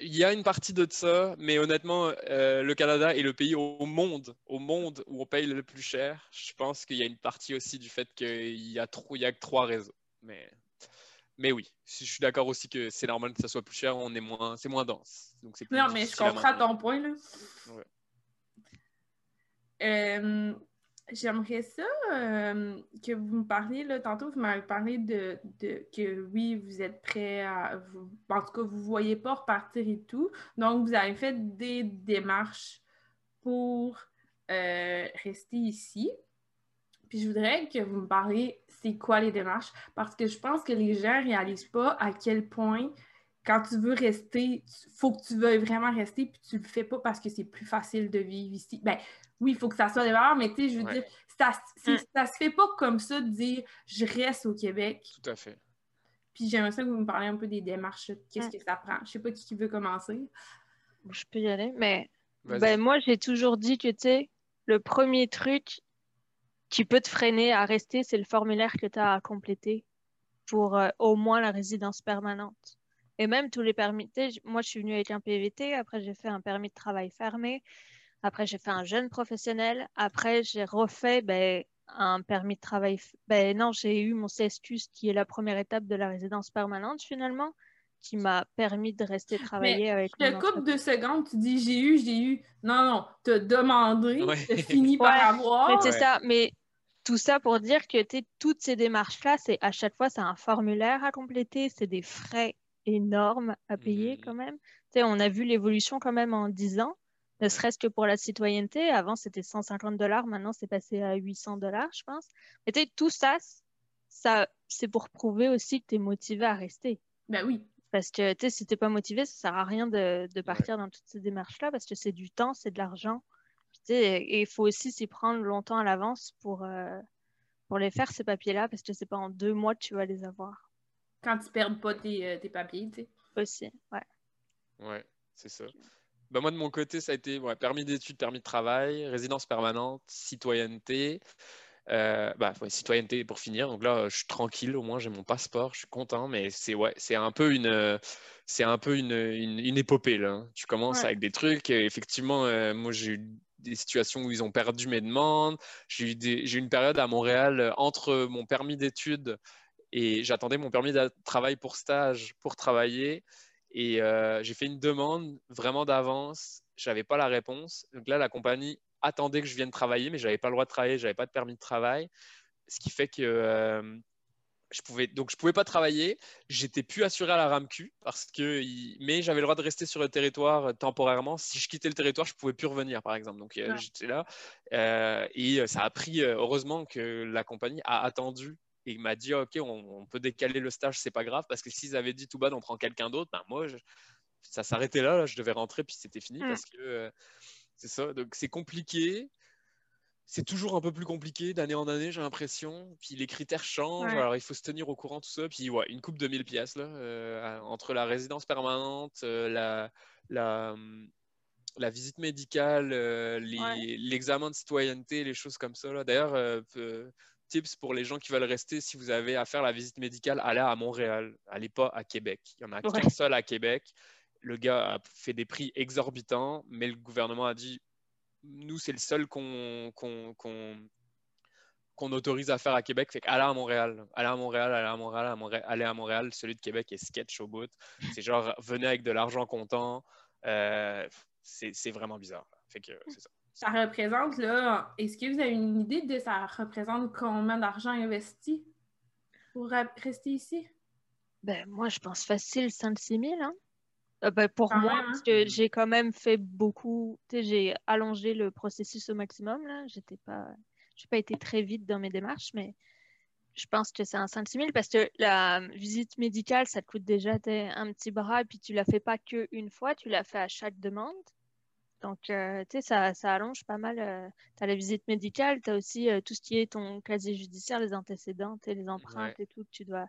Il y a une partie de ça, mais honnêtement, euh, le Canada est le pays au monde, au monde où on paye le plus cher. Je pense qu'il y a une partie aussi du fait qu'il y a trop, il y a que trois réseaux. Mais, mais oui, je suis d'accord aussi que c'est normal que ça soit plus cher. On est moins, c'est moins dense, donc c'est plus Non, mais je comprends ton point. Là. Ouais. Euh, J'aimerais ça euh, que vous me parliez, là, tantôt, vous m'avez parlé de, que oui, vous êtes prêt à. Vous, en tout cas, vous ne voyez pas repartir et tout. Donc, vous avez fait des démarches pour euh, rester ici. Puis je voudrais que vous me parliez, c'est quoi les démarches? Parce que je pense que les gens ne réalisent pas à quel point, quand tu veux rester, il faut que tu veuilles vraiment rester, puis tu le fais pas parce que c'est plus facile de vivre ici. Ben oui, il faut que ça soit des valeurs, mais tu sais, je veux Ouais. dire, ça, Mm. ça se fait pas comme ça de dire je reste au Québec. Tout à fait. Puis j'aimerais ça que vous me parliez un peu des démarches, qu'est-ce Mm. que ça prend? Je sais pas qui, qui veut commencer. Je peux y aller, mais. Ben, moi, j'ai toujours dit que, tu sais, le premier truc qui peut te freiner à rester, c'est le formulaire que tu as à compléter pour euh, au moins la résidence permanente. Et même tous les permis, tu sais, moi, je suis venue avec un PVT, après, j'ai fait un permis de travail fermé, après, j'ai fait un jeune professionnel, après, j'ai refait ben, un permis de travail. Ben non, j'ai eu mon CSQ, ce qui est la première étape de la résidence permanente, finalement, qui m'a permis de rester travailler avec Je te mon coupe deux secondes, tu dis j'ai eu, j'ai eu. Non, non, t'as demandé, Ouais. t'as fini par Ouais, avoir. Mais c'est Ouais. ça, mais tout ça pour dire que toutes ces démarches-là, c'est à chaque fois, c'est un formulaire à compléter, c'est des frais énormes à payer Mhm. quand même. Tu sais, on a vu l'évolution quand même en 10 ans, ne serait-ce que pour la citoyenneté. Avant, c'était 150 dollars, maintenant, c'est passé à 800 dollars, je pense. Mais tu sais, tout ça, ça c'est pour prouver aussi que tu es motivé à rester. Ben oui. Parce que tu sais, si t'es pas motivé, ça sert à rien de, de partir dans toutes ces démarches-là parce que c'est du temps, c'est de l'argent. Et il faut aussi s'y prendre longtemps à l'avance pour, euh, pour les faire, ces papiers-là, parce que c'est pas en deux mois que tu vas les avoir Quand tu perds pas tes, euh, tes papiers, tu sais. aussi. Ouais. Ouais, c'est ça. Bah, moi, de mon côté, ça a été ouais, permis d'études, permis de travail, résidence permanente, citoyenneté. Euh, bah, ouais, citoyenneté pour finir. Donc là, je suis tranquille, au moins j'ai mon passeport, je suis content, mais c'est ouais, c'est un peu une, euh, c'est un peu une, une, une épopée là. hein. Tu commences Ouais. avec des trucs. et effectivement, euh, moi j'ai eu des situations où ils ont perdu mes demandes. J'ai eu, des- j'ai eu une période à Montréal euh, entre mon permis d'études Et j'attendais mon permis de travail pour stage pour travailler. Et euh, j'ai fait une demande vraiment d'avance. Je n'avais pas la réponse. Donc là, la compagnie attendait que je vienne travailler, mais je n'avais pas le droit de travailler, je n'avais pas de permis de travail. Ce qui fait que euh, je pouvais donc je pouvais pas travailler. J'étais plus assuré à la RAMQ parce que mais j'avais le droit de rester sur le territoire euh, temporairement. Si je quittais le territoire, je pouvais plus revenir, par exemple. Donc j'étais là euh, et ça a pris heureusement que la compagnie a attendu et m'a dit ok on, peut décaler le stage, c'est pas grave parce que s'ils avaient dit tout bas on prend quelqu'un d'autre, ben moi ça s'arrêtait là, je devais rentrer puis c'était fini mm. parce que c'est ça. Donc c'est compliqué c'est toujours un peu plus compliqué d'année en année, j'ai l'impression. Puis les critères changent, alors il faut se tenir au courant, tout ça. Puis ouais, une coupe de 1000 pièces, là, euh, entre la résidence permanente, euh, la, la, hum, la, visite médicale, euh, l'examen de citoyenneté, les choses comme ça. D'ailleurs, tips pour les gens qui veulent rester, si vous avez à faire la visite médicale, allez à Montréal, allez pas à Québec. Il y en a qu'un seul à Québec. Le gars a fait des prix exorbitants, mais le gouvernement a dit nous, c'est le seul qu'on autorise à faire à Québec. Fait qu'aller à Montréal, aller à Montréal, aller à Montréal, à Montréal, aller à Montréal, celui de Québec est sketch au bout. C'est genre, venez avec de l'argent comptant. Euh, c'est vraiment bizarre. Fait que c'est ça. Ça représente, là, est-ce que vous avez une idée de ça représente combien d'argent investi pour rester ici? Ben, moi, je pense facile 5-6 000, hein? Euh, ben, pour moi, parce que hein. j'ai quand même fait beaucoup, j'ai allongé le processus au maximum, là. J'étais pas, j'ai pas été très vite dans mes démarches, mais je pense que c'est un 5 000 parce que la visite médicale, ça te coûte déjà un petit bras, et puis tu la fais pas qu'une fois, tu l'as fait à chaque demande. Donc, euh, tu sais, ça, ça, allonge pas mal. Euh, tu as la visite médicale, tu as aussi tout ce qui est ton casier judiciaire, les antécédents, les empreintes et tout que tu dois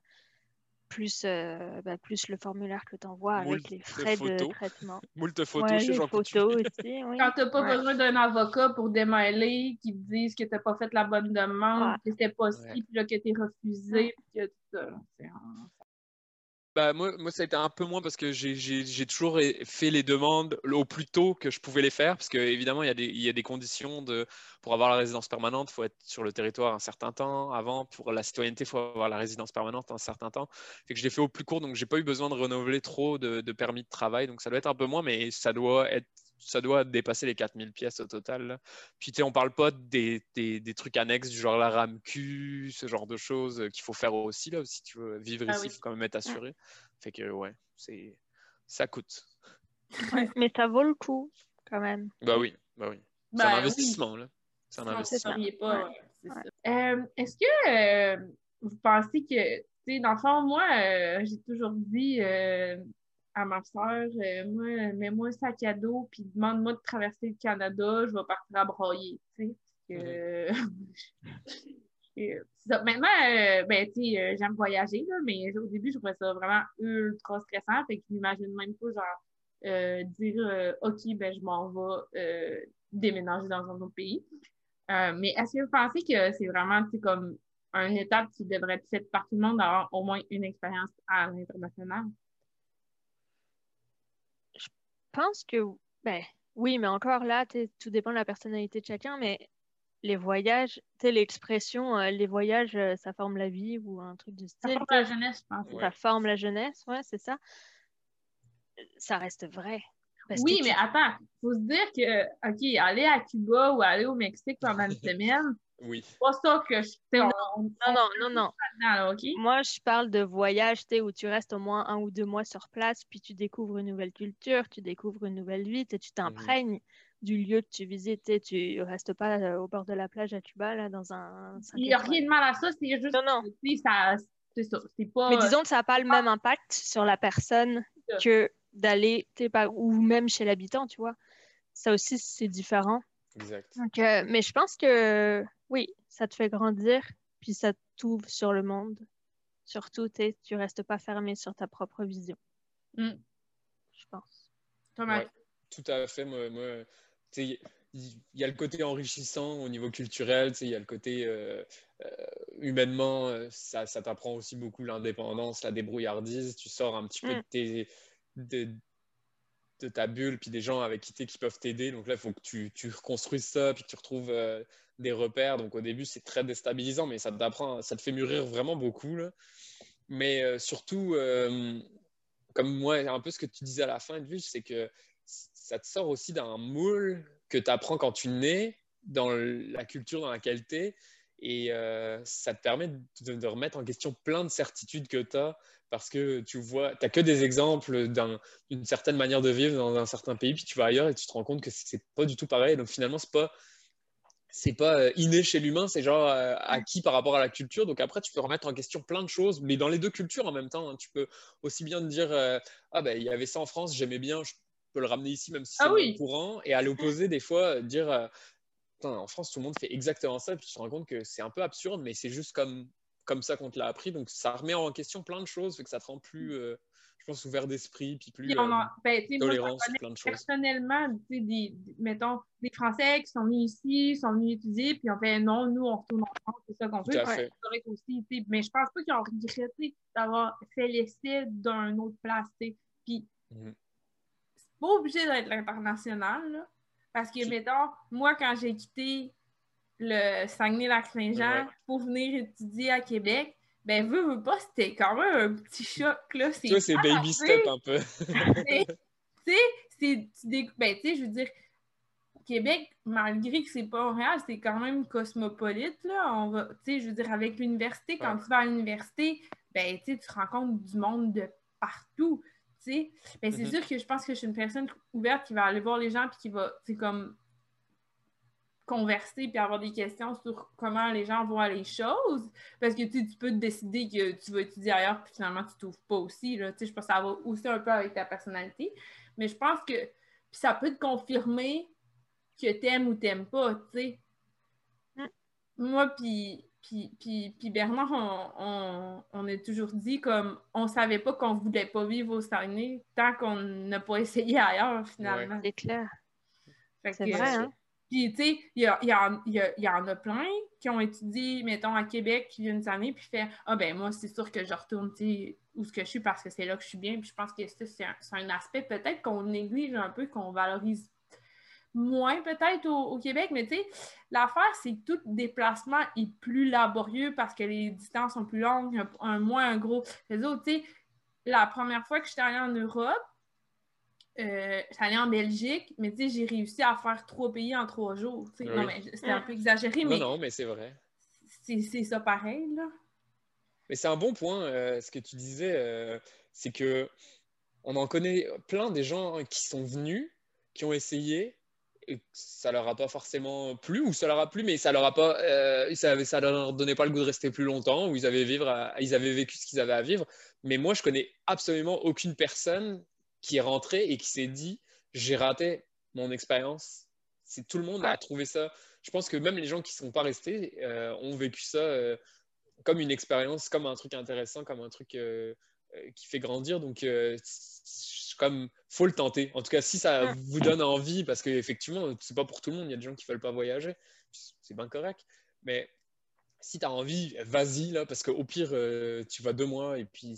plus, euh, bah, plus le formulaire que tu envoies avec les frais de traitement. Moult photos ouais, chez Jean photos aussi, oui. Quand tu n'as pas besoin d'un avocat pour démêler, qui te disent que tu n'as pas fait la bonne demande, que c'était possible, puis là, que tu es refusé, puis que tout ça. Bah, moi, moi, ça a été un peu moins parce que j'ai toujours fait les demandes au plus tôt que je pouvais les faire, parce qu'évidemment, il, il, y a des conditions de, pour avoir la résidence permanente, il faut être sur le territoire un certain temps. Avant, pour la citoyenneté, il faut avoir la résidence permanente un certain temps. Fait que je l'ai fait au plus court, donc j'ai pas eu besoin de renouveler trop de, de, permis de travail, donc ça doit être un peu moins, mais ça doit être ça doit dépasser les 4000 pièces au total. Puis, tu sais, on parle pas des, des, trucs annexes du genre la RAMQ, ce genre de choses qu'il faut faire aussi, là, si tu veux vivre ah ici, il faut quand même être assuré. Fait que, ouais, c'est ça coûte. mais ça vaut le coup, quand même. Bah oui, bah oui. C'est un bah investissement, là. C'est un investissement. Euh, est-ce que euh, vous pensez que, tu sais, dans le fond, moi, euh, j'ai toujours dit à ma soeur, euh, moi, mets-moi un sac à dos, puis demande-moi de traverser le Canada, je vais partir à broyer, tu sais. Maintenant, euh, ben, tu sais, euh, j'aime voyager, là, mais au début, je trouvais ça vraiment ultra stressant, fait que je m'imagine même pas, genre, dire, OK, ben, je m'en vais déménager dans un autre pays. mais est-ce que vous pensez que c'est vraiment, tu comme une étape qui devrait être faite par tout le monde d'avoir au moins une expérience à l'international? Pense que, ben, oui, mais encore là, tout dépend de la personnalité de chacun, mais les voyages, l'expression euh, les voyages, euh, ça forme la vie ou un truc du style. Ça forme la jeunesse, je pense. Ça forme la jeunesse, ouais, c'est ça. Ça reste vrai. oui, mais attends, faut se dire que, OK, aller à Cuba ou aller au Mexique pendant une semaine, oui. Pas ça que je. Non, non, non, non. Moi, je parle de voyage, où tu restes au moins un ou deux mois sur place, puis tu découvres une nouvelle culture, tu découvres une nouvelle vie, tu mhm. t'imprègnes du lieu que tu visites, tu restes pas euh, au bord de la plage à Cuba, là, dans un. Il n'y a rien de mal à ça, c'est juste. Non, non. c'est ça. Pas... Mais disons que ça n'a pas le même impact sur la personne que d'aller, ou même chez l'habitant, tu vois. Ça aussi, c'est différent. Exact. Donc, euh, mais je pense que oui, ça te fait grandir, puis ça t'ouvre sur le monde. Surtout, tu restes pas fermé sur ta propre vision. Mm. Je pense. tout à fait. Moi, il y, a le côté enrichissant au niveau culturel, il y a le côté euh, euh, humainement, euh, ça, t'apprend aussi beaucoup l'indépendance, la débrouillardise. Tu sors un petit peu mm. de, tes, de, ta bulle, puis des gens avec qui tu qui peuvent t'aider. Donc là, il faut que tu, tu, reconstruises ça, puis que tu retrouves des repères. Donc au début, c'est très déstabilisant, mais ça t'apprend, ça te fait mûrir vraiment beaucoup. Mais euh, surtout, euh, comme moi, un peu ce que tu disais à la fin, Edwige, c'est que ça te sort aussi d'un moule que tu apprends quand tu nais, dans la culture dans laquelle tu es. Et euh, ça te permet de, de, remettre en question plein de certitudes que tu as parce que tu vois, tu n'as que des exemples d'une certaine manière de vivre dans un certain pays, puis tu vas ailleurs et tu te rends compte que c'est pas du tout pareil. Donc finalement, c'est pas c'est pas euh, inné chez l'humain, c'est genre euh, acquis par rapport à la culture. Donc après, tu peux remettre en question plein de choses, mais dans les deux cultures en même temps. Hein. tu peux aussi bien te dire euh, ah ben il y avait ça en France, j'aimais bien, je peux le ramener ici même si c'est ah oui. courant. Et à l'opposé, des fois, dire en France tout le monde fait exactement ça, puis tu te rends compte que c'est un peu absurde, mais c'est juste comme comme ça qu'on te l'a appris. Donc ça remet en question plein de choses, fait que ça te rend plus pense, ouvert d'esprit, puis plus euh, ben, tolérant sur plein de choses. Personnellement, des, mettons, des Français qui sont venus ici, sont venus étudier, puis on fait non, nous, on retourne en France, c'est ça qu'on veut. Ouais, aussi, mais je pense pas qu'ils ont regretté d'avoir fait l'essai d'un autre place. Puis, mm c'est pas obligé d'être l'international, parce que, mettons, moi, quand j'ai quitté le Saguenay-Lac-Saint-Jean pour venir étudier à Québec, ben, veux, veux pas, c'était quand même un petit choc, là. Toi, c'est baby step un peu. tu sais, c'est. Ben, tu sais, je veux dire, Québec, malgré que c'est pas Montréal, c'est quand même cosmopolite, là. On va, tu sais, je veux dire, avec l'université, quand tu vas à l'université, ben, tu te rends compte du monde de partout, tu sais. Ben, c'est mm-hmm. sûr que je pense que je suis une personne ouverte qui va aller voir les gens puis qui va, c'est comme converser puis avoir des questions sur comment les gens voient les choses. Parce que tu peux décider que tu vas étudier ailleurs puis finalement tu t'ouvres pas aussi. Là. Je pense que ça va aussi un peu avec ta personnalité. Mais je pense que ça peut te confirmer que t'aimes ou t'aimes pas. sais. Mm. Moi puis puis, Bernard, on, on, a toujours dit comme on savait pas qu'on voulait pas vivre au Saguenay tant qu'on n'a pas essayé ailleurs, finalement. C'est clair. C'est vrai, hein? Puis, tu sais, il y, y, y, en a plein qui ont étudié, mettons, à Québec, qui viennent année, puis fait Ah, ben moi, c'est sûr que je retourne, tu sais, où ce que je suis parce que c'est là que je suis bien. Puis je pense que c'est un, un, aspect peut-être qu'on néglige un peu, qu'on valorise moins peut-être au, Québec, mais tu sais, l'affaire, c'est que tout déplacement est plus laborieux parce que les distances sont plus longues, un, moins un gros réseau. Tu sais, la première fois que j'étais allée en Europe, euh, j'allais en Belgique, mais tu sais, j'ai réussi à faire trois pays en trois jours. Non, mais c'était un peu exagéré, mais. Non, non, mais c'est vrai. C'est ça pareil, là. Mais c'est un bon point, euh, ce que tu disais, euh, c'est que on en connaît plein des gens qui sont venus, qui ont essayé, et ça leur a pas forcément plu, ou ça leur a plu, mais ça leur a pas, ça, ça leur donnait pas le goût de rester plus longtemps, ou ils avaient, vivre ils avaient vécu ce qu'ils avaient à vivre. Mais moi, je connais absolument aucune personne qui est rentré et qui s'est dit j'ai raté mon expérience. C'est tout le monde a trouvé ça. Je pense que même les gens qui ne sont pas restés euh, ont vécu ça euh, comme une expérience, comme un truc intéressant, comme un truc euh, qui fait grandir. Donc, comme faut le tenter. En tout cas, si ça vous donne envie, parce qu'effectivement, c'est pas pour tout le monde. Il y a des gens qui veulent pas voyager, c'est bien correct. Mais si tu as envie, vas-y là, parce qu'au pire, tu vas deux mois et puis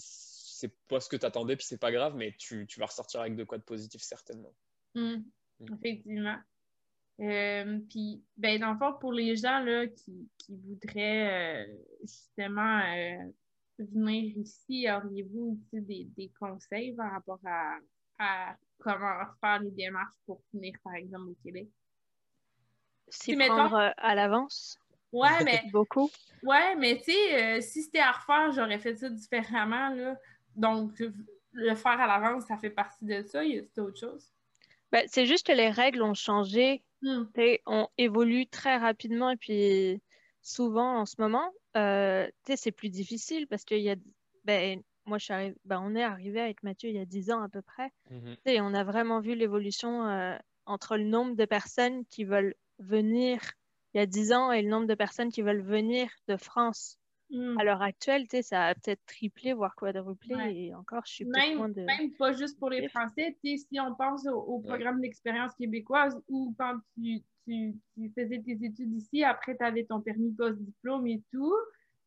c'est pas ce que tu attendais, puis c'est pas grave, mais tu, tu, vas ressortir avec de quoi de positif, certainement. Mmh. Mmh. Effectivement. Euh, puis, ben, dans le fond, pour les gens là, qui, qui voudraient euh, justement euh, venir ici, auriez-vous des, des, conseils par rapport à, à, comment faire les démarches pour venir, par exemple, au Québec? C'est prendre à l'avance? Ouais, mais. Beaucoup. Ouais, mais tu sais, si c'était à refaire, j'aurais fait ça différemment. Là. Donc, le faire à l'avance, ça fait partie de ça. Il y a autre chose? Ben, c'est juste que les règles ont changé. Hmm. On évolue très rapidement et puis souvent en ce moment, euh, c'est plus difficile parce qu'il y a. Ben, moi, je suis ben, on est arrivé avec Mathieu il y a 10 ans à peu près. Et mhm. on a vraiment vu l'évolution euh, entre le nombre de personnes qui veulent venir il y a 10 ans et le nombre de personnes qui veulent venir de France Mmh. À l'heure actuelle, ça a peut-être triplé, voire quadruplé, et encore, je suis même, loin de... Même pas juste pour les Français, si on pense au, programme d'expérience québécoise, où quand tu, tu, faisais tes études ici, après, tu avais ton permis post-diplôme et tout,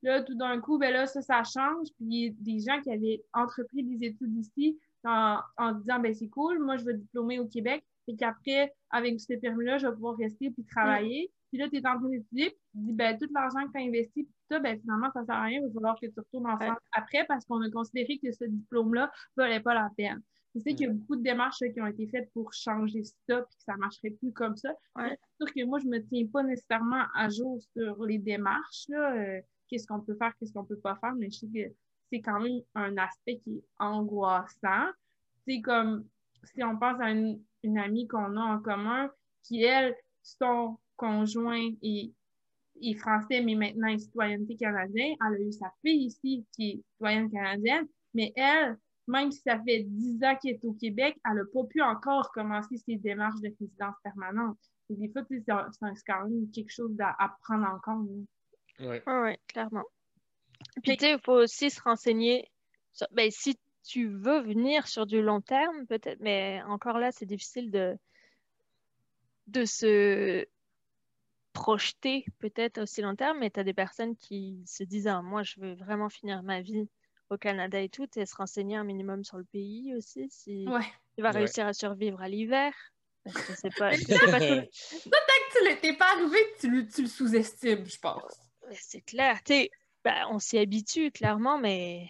là, tout d'un coup, ben là, ça, ça change, puis il y a des gens qui avaient entrepris des études ici en, en disant, ben c'est cool, moi, je veux diplômer au Québec, et qu'après, avec ce permis-là, je vais pouvoir rester puis travailler. Puis là, tu es en train d'étudier, puis tu dis, ben, tout l'argent que tu as investi, puis ça, ben, finalement, ça sert à rien, il va falloir que tu retournes en France après parce qu'on a considéré que ce diplôme-là ne valait pas la peine. Je sais qu'il y a beaucoup de démarches qui ont été faites pour changer ça, puis que ça ne marcherait plus comme ça. C'est sûr que moi, je ne me tiens pas nécessairement à jour sur les démarches, là, euh, qu'est-ce qu'on peut faire, qu'est-ce qu'on ne peut pas faire, mais je sais que c'est quand même un aspect qui est angoissant. C'est comme si on pense à une, amie qu'on a en commun qui, elle, son conjoint est, est, français, mais maintenant est citoyenneté canadienne. Elle a eu sa fille ici qui est citoyenne canadienne, mais elle, même si ça fait dix ans qu'elle est au Québec, elle n'a pas pu encore commencer ses démarches de résidence permanente. Et des fois, c'est quand même quelque chose à, prendre en compte. Oui, ouais, clairement. Puis, tu sais, il faut aussi se renseigner. ben, si tu veux venir sur du long terme, peut-être, mais encore là, c'est difficile de, de se projeter peut-être aussi long terme, mais tu as des personnes qui se disent ah, Moi, je veux vraiment finir ma vie au Canada et tout, et se renseigner un minimum sur le pays aussi, si tu vas réussir à survivre à l'hiver. Parce que c'est pas. pas Peut-être que tu l'étais pas arrivé, tu, tu le sous-estimes, je pense. C'est clair. Ben, on s'y habitue, clairement, mais.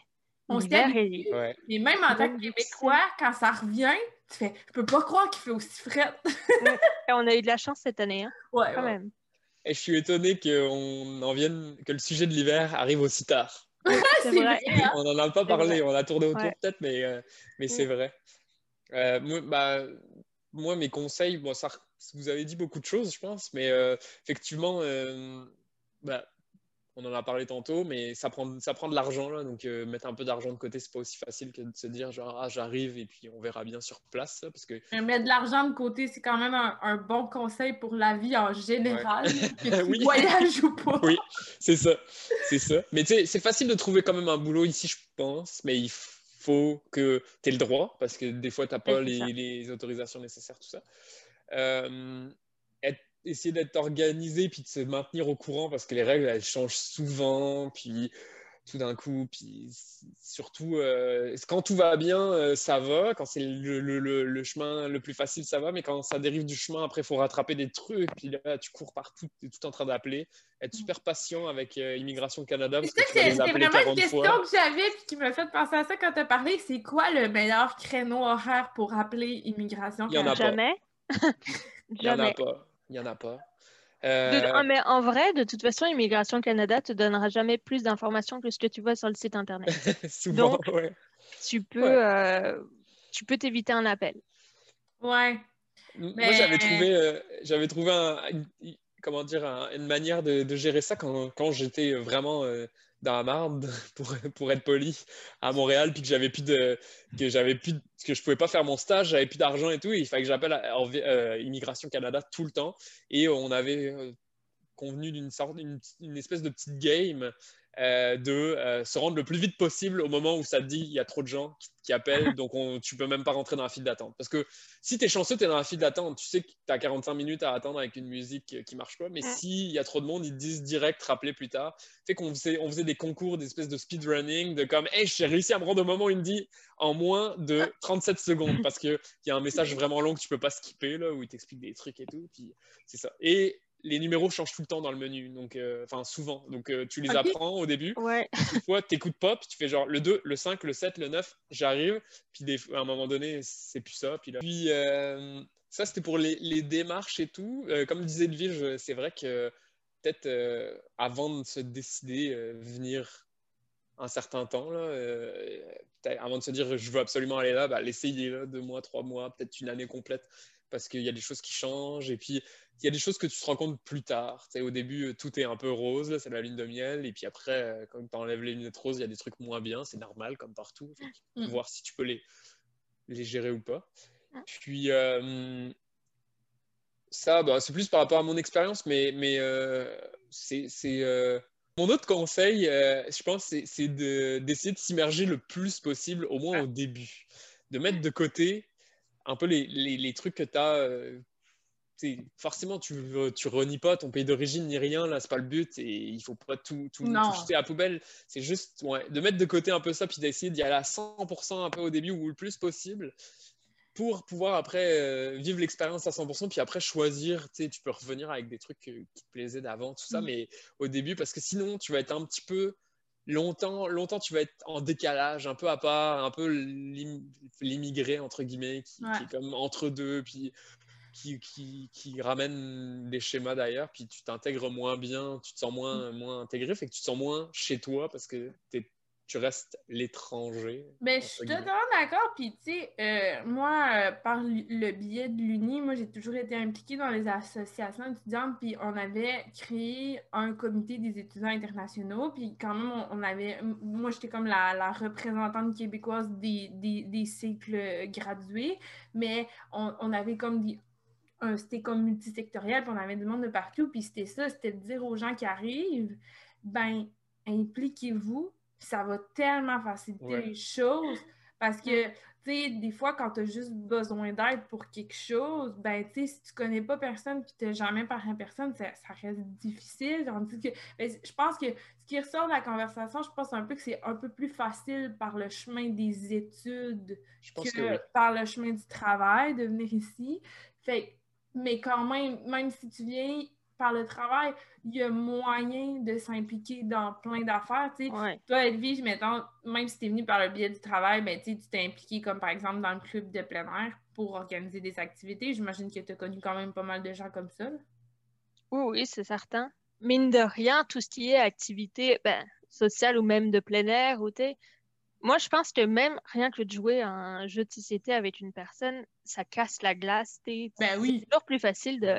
On s'y habitue. Et même en tant que Québécois, quand ça revient, tu fais Je peux pas croire qu'il fait aussi frais. on a eu de la chance cette année, hein, ouais, quand même. Et je suis étonné qu'on en vienne, que le sujet de l'hiver arrive aussi tard. c'est vrai. Hein. On n'en a pas parlé, on a tourné autour peut-être, mais, euh, mais c'est vrai. Euh, moi, bah, moi, mes conseils, bon, ça, vous avez dit beaucoup de choses, je pense, mais euh, effectivement, bah, on en a parlé tantôt, mais ça prend, ça prend de l'argent là, donc euh, mettre un peu d'argent de côté, c'est pas aussi facile que de se dire genre ah j'arrive et puis on verra bien sur place parce que mettre de l'argent de côté, c'est quand même un, bon conseil pour la vie en général, que tu voyages ou pas. Oui, c'est ça, c'est ça. Mais tu sais, c'est facile de trouver quand même un boulot ici, je pense, mais il faut que tu aies le droit parce que des fois tu n'as pas les, autorisations nécessaires, tout ça. Euh, essayer d'être organisé puis de se maintenir au courant parce que les règles elles changent souvent puis tout d'un coup puis surtout euh, quand tout va bien euh, ça va. Quand c'est le, le, le, chemin le plus facile ça va. Mais quand ça dérive du chemin après il faut rattraper des trucs. Puis là tu cours partout tu es tout en train d'appeler. Être super patient avec euh, Immigration Canada parce que c'est vraiment une question que j'avais puis qui m'a fait penser à ça quand tu as parlé. C'est quoi le meilleur créneau horaire pour appeler Immigration Canada? Jamais. Il y en a pas il n'y en a pas. Euh, mais en vrai, de toute façon, Immigration Canada te donnera jamais plus d'informations que ce que tu vois sur le site internet. Souvent, Donc, tu peux, euh, tu peux t'éviter un appel. Ouais. Moi, j'avais trouvé, euh, j'avais trouvé un, comment dire, une manière de, de, gérer ça quand, quand j'étais vraiment dans la marde, pour, pour être poli, à Montréal, puis que j'avais plus de, que j'avais plus, que je pouvais pas faire mon stage, j'avais plus d'argent et tout, il fallait que j'appelle euh, Immigration Canada tout le temps, et on avait euh, convenu d'une sorte, une, espèce de petite game euh, de euh, se rendre le plus vite possible au moment où ça te dit il y a trop de gens qui, appellent, donc on, tu peux même pas rentrer dans la file d'attente. Parce que si tu es chanceux, tu es dans la file d'attente, tu sais que tu as 45 minutes à attendre avec une musique qui marche pas, mais s'il y a trop de monde, ils te disent direct, rappeler plus tard. Fait qu'on faisait, on faisait des concours, des espèces de speedrunning, de comme, hey, j'ai réussi à me rendre au moment où il me dit en moins de 37 secondes, parce qu'il y a un message vraiment long que tu peux pas skipper, là, où il t'explique des trucs et tout, puis c'est ça. Et les numéros changent tout le temps dans le menu, donc euh, enfin souvent. Donc euh, tu les apprends au début. Ouais. Une fois, tu écoutes pop, tu fais genre le 2, le 5, le 7, le 9, j'arrive. Puis à un moment donné, c'est plus ça. Puis, là... puis euh, ça, c'était pour les, démarches et tout. comme disait Edwige, c'est vrai que peut-être avant de se décider venir un certain temps, là, avant de se dire je veux absolument aller là, bah, l'essayer là, deux mois, trois mois, peut-être une année complète parce qu'il y a des choses qui changent. Et puis, il y a des choses que tu te rends compte plus tard. au début, euh, tout est un peu rose, c'est la lune de miel. Et puis après, euh, quand tu enlèves les lunettes roses, il y a des trucs moins bien. C'est normal, comme partout. Mm. Voir si tu peux les, les gérer ou pas. Puis, euh, ça, bah, c'est plus par rapport à mon expérience, mais, mais c'est. Mon autre conseil, je pense, c'est d'essayer de s'immerger le plus possible, au moins au début. De mettre de côté un peu les, les, trucs que tu as. Euh, forcément, tu tu renies pas ton pays d'origine ni rien, là, c'est pas le but, et il faut pas tout, tout, jeter à la poubelle. C'est juste ouais, de mettre de côté un peu ça, puis d'essayer d'y aller à 100% un peu au début ou le plus possible. pour pouvoir après euh, vivre l'expérience à 100%, puis après choisir, tu peux revenir avec des trucs euh, qui te plaisaient d'avant, tout ça, Mm. mais au début, parce que sinon, tu vas être un petit peu longtemps, longtemps, tu vas être en décalage, un peu à part, un peu l'im- l'immigré, entre guillemets, qui, est comme entre deux, puis qui, qui, qui ramène des schémas d'ailleurs, puis tu t'intègres moins bien, tu te sens moins, moins intégré, fait que tu te sens moins chez toi parce que t'es- tu restes l'étranger. Ben, je suis totalement d'accord. Puis, tu sais, euh, moi, euh, par le biais de l'Uni, moi, j'ai toujours été impliquée dans les associations étudiantes. Puis, on avait créé un comité des étudiants internationaux. Puis, quand même, on, on avait. Moi, j'étais comme la, la représentante québécoise des, des, des cycles gradués. Mais on, on avait comme des. C'était comme multisectoriel, puis on avait du monde de partout. Puis, c'était ça, c'était de dire aux gens qui arrivent, ben, impliquez-vous, ça va tellement faciliter Ouais. les choses. Parce que, tu sais, des fois, quand tu as juste besoin d'aide pour quelque chose, ben, tu sais, si tu connais pas personne puis tu jamais parlé à personne, ça, ça reste difficile. Tandis que, ben, je pense que ce qui ressort de la conversation, je pense un peu que c'est un peu plus facile par le chemin des études Je pense que, que oui. par le chemin du travail de venir ici. Fait, mais quand même, même si tu viens par le travail, il y a moyen de s'impliquer dans plein d'affaires. Ouais. Toi, Edwige, mettons, même si tu es venu par le biais du travail, ben, tu t'es impliqué comme par exemple dans le club de plein air pour organiser des activités. J'imagine que tu as connu quand même pas mal de gens comme ça. là. Oui, oui, c'est certain. Mine de rien, tout ce qui est activité ben, sociale ou même de plein air, ou moi je pense que même rien que de jouer à un jeu de société avec une personne, ça casse la glace. Ben oui. C'est toujours plus facile de,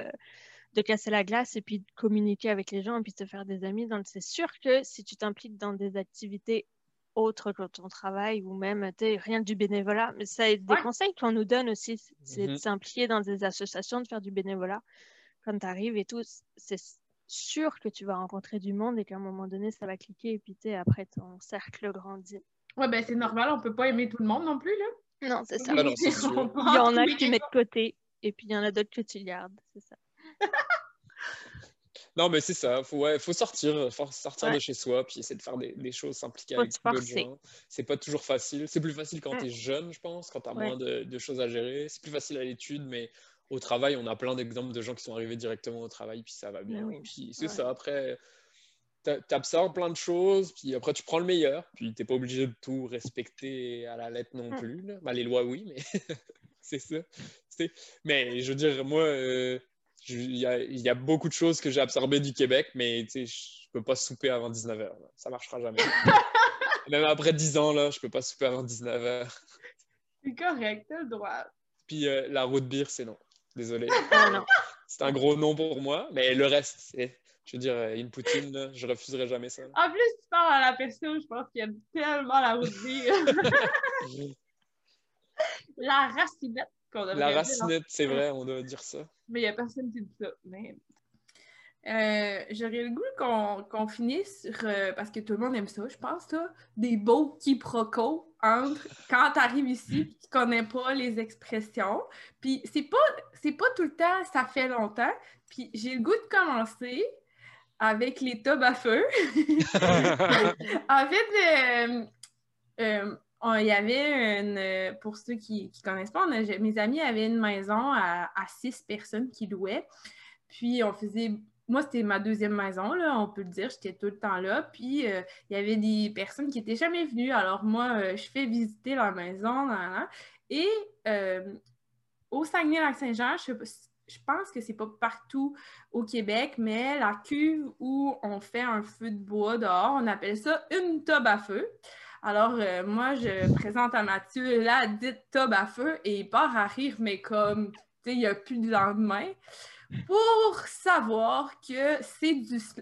de casser la glace et puis de communiquer avec les gens et puis de se faire des amis. Donc c'est sûr que si tu t'impliques dans des activités autres que ton travail ou même rien que du bénévolat, mais ça des Ouais. conseils qu'on nous donne aussi, c'est de Mhm. s'impliquer dans des associations, de faire du bénévolat quand tu arrives et tout, c'est sûr que tu vas rencontrer du monde et qu'à un moment donné, ça va cliquer et puis après ton cercle grandit. Ouais, ben c'est normal, on peut pas aimer tout le monde non plus, là. Non, c'est ça. Ah non, Il y en a que tu mets de côté et puis il y en a d'autres que tu gardes, c'est ça. Non, mais c'est ça. Faut, ouais, faut sortir, faut sortir Ouais. de chez soi, puis essayer de faire des, des choses, s'impliquer avec d'autres gens. C'est pas toujours facile. C'est plus facile quand Mm. tu es jeune, je pense, quand tu as Ouais. moins de, de choses à gérer. C'est plus facile à l'étude, mais au travail, on a plein d'exemples de gens qui sont arrivés directement au travail, puis ça va bien. oui. Puis c'est ça. Après, t'a- t'absorbes plein de choses, puis après, tu prends le meilleur. Puis t'es pas obligé de tout respecter à la lettre non Mm. plus. là. Bah, les lois, oui, mais c'est ça. Mais je veux dire, moi, euh, il y, a, il y a beaucoup de choses que j'ai absorbées du Québec, mais je peux pas souper avant 19h. Ça marchera jamais. Même après 10 ans, là, je peux pas souper avant 19h. C'est correct, t'as le droit. Puis euh, la route bière, c'est non. Désolé. Ah. C'est un gros non pour moi, mais le reste, c'est. Je veux dire, euh, une poutine, là, je refuserai jamais ça. En plus, tu parles à la personne, je pense qu'il aime tellement la route bière. la racinette La racinette, c'est vrai, on doit dire ça. Mais il n'y a personne qui dit ça. Mais... Euh, J'aurais le goût qu'on finisse sur. euh, parce que tout le monde aime ça, je pense, là, des beaux quiproquos entre quand tu arrives ici et tu connais pas les expressions. Puis c'est pas, pas tout le temps, ça fait longtemps. Puis j'ai le goût de commencer avec les tubs à feu. en fait, euh, euh, il y avait une. euh, Pour ceux qui ne connaissent pas, mes amis avaient une maison à, six personnes qui louaient. Puis on faisait. Moi, c'était ma deuxième maison, on peut le dire. J'étais tout le temps là. Puis euh, il y avait des personnes qui n'étaient jamais venues. Alors moi, euh, je fais visiter leur maison. Et au Saguenay-Lac-Saint-Jean, je pense que c'est pas partout au Québec, mais la cuve où on fait un feu de bois dehors, on appelle ça une tube à feu. Alors, euh, moi, je présente à Mathieu la dite tube à feu et il part à rire, mais comme, tu sais, il n'y a plus de lendemain. Pour savoir que c'est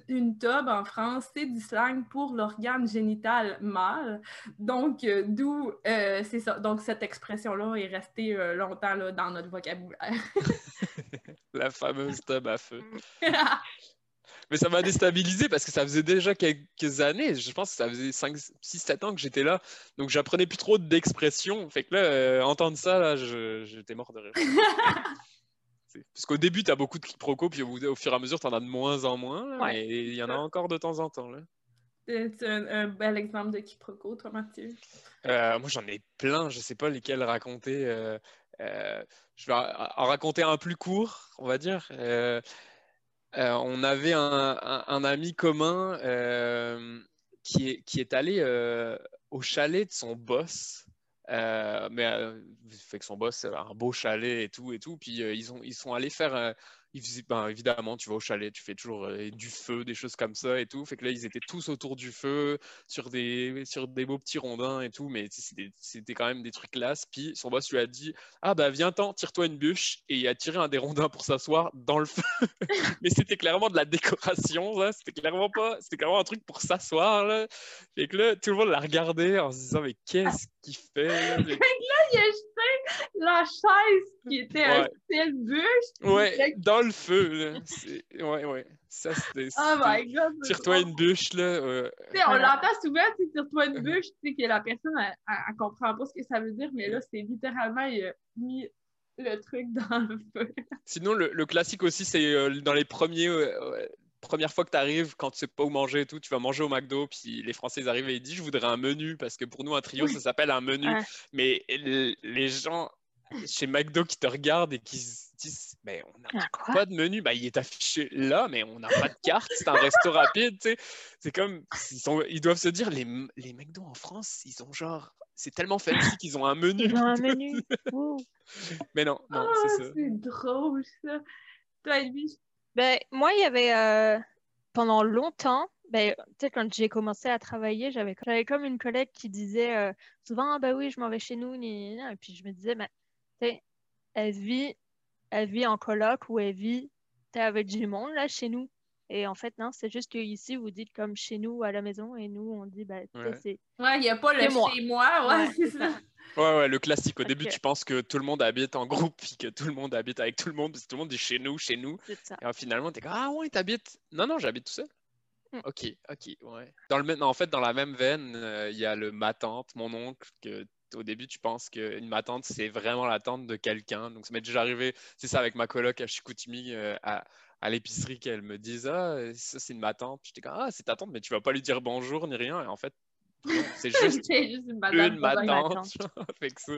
une tube en France, c'est du slang pour l'organe génital mâle. Donc, euh, d'où, euh, c'est ça. Donc, cette expression-là est restée longtemps là, dans notre vocabulaire. La fameuse tub à feu. Mais ça m'a déstabilisé parce que ça faisait déjà quelques années, je pense que ça faisait 5, 6, 7 ans que j'étais là, donc j'apprenais plus trop d'expressions. Fait que là, euh, entendre ça, là, j'étais mort de rire. Parce qu'au début, tu as beaucoup de quiproquos, puis au, fur et à mesure, tu en as de moins en moins, là, Ouais. mais il y en a encore de temps en temps. Là. C'est un, un bel exemple de quiproquo, toi, Mathieu. Euh, moi, j'en ai plein, je sais pas lesquels raconter. euh, Euh, je vais en raconter un plus court, on va dire. Euh, on avait un, ami commun euh, qui, est, allé euh, au chalet de son boss. Mais fait que son boss a un beau chalet et tout et tout. Puis ils, ont, ils sont allés faire. Ils faisaient- ben, évidemment, tu vas au chalet, tu fais toujours euh, du feu, des choses comme ça et tout. Fait que là, ils étaient tous autour du feu, sur des, sur des beaux petits rondins et tout. Mais c'était quand même des trucs classe. Puis son boss lui a dit Ah, bah, viens-t'en, tire-toi une bûche. Et il a tiré un des rondins pour s'asseoir dans le feu. mais c'était clairement de la décoration, ça. C'était clairement pas. C'était clairement un truc pour s'asseoir, là. Fait que là, tout le monde l'a regardé en se disant Mais qu'est-ce qu'il fait là? Fait que- Il a jeté la chaise qui était un Ouais. style bûche. Ouais, dans le feu, là. Ouais, ouais. Ça, c'était. Oh my god. Tire-toi une bûche, là. euh, on l'entend souvent, tu tire-toi une bûche, tu sais, que la personne, elle, comprend pas ce que ça veut dire, mais là, c'est littéralement, il a mis le truc dans le feu. Sinon, le, le classique aussi, c'est euh, dans les premiers, euh, premières fois que tu arrives, quand tu sais pas où manger et tout, tu vas manger au McDo, puis les Français ils arrivent et ils disent Je voudrais un menu, parce que pour nous, un trio, ça s'appelle un menu. Ouais. Mais les gens chez McDo qui te regardent et qui se disent Ben, on n'a Ah, pas de menu, ben, il est affiché là, mais on n'a pas de carte, c'est un resto rapide, tu sais. C'est comme, ils, sont- ils doivent se dire, les, les McDo en France, ils ont genre, c'est tellement fancy qu'ils ont un menu. Ils ont un menu. Mais non, non, Ah, c'est ça. c'est drôle, ça. Toi, Elvis, Ben, moi, il y avait euh, pendant longtemps, ben, tu sais, quand j'ai commencé à travailler, j'avais j'avais comme une collègue qui disait euh, souvent, ah ben oui, je m'en vais chez nous. Et puis je me disais, ben, tu sais, elle vit, elle vit en coloc ou elle vit avec du monde, là, chez nous. Et en fait, non, c'est juste que ici, vous dites comme chez nous à la maison, et nous, on dit, ben, sais, Ouais. c'est. ouais, il n'y a pas le moi. chez moi, ouais, Ouais, c'est ça. Ouais, ouais, le classique. Au début, tu penses que tout le monde habite en groupe, puis que tout le monde habite avec tout le monde, puis tout le monde dit chez nous, chez nous. Ça. Et alors, finalement, t'es comme, ah ouais, t'habites. Non, non, j'habite tout seul. Hmm. Ok, ok, ouais. Dans le même, en fait, dans la même veine, euh, il y a le ma tante, mon oncle, que au début, tu penses qu'une ma tante, c'est vraiment la tante de quelqu'un. Donc, ça m'est déjà arrivé, c'est ça, avec ma coloc à Chicoutimi, euh, à, à l'épicerie, qu'elle me dise, ah, ça, c'est une ma tante. Puis j'étais comme, ah, c'est ta tante, mais tu vas pas lui dire bonjour ni rien. Et en fait, c'est juste une madame une ma pas ma tante. tante. genre. Fait que ça,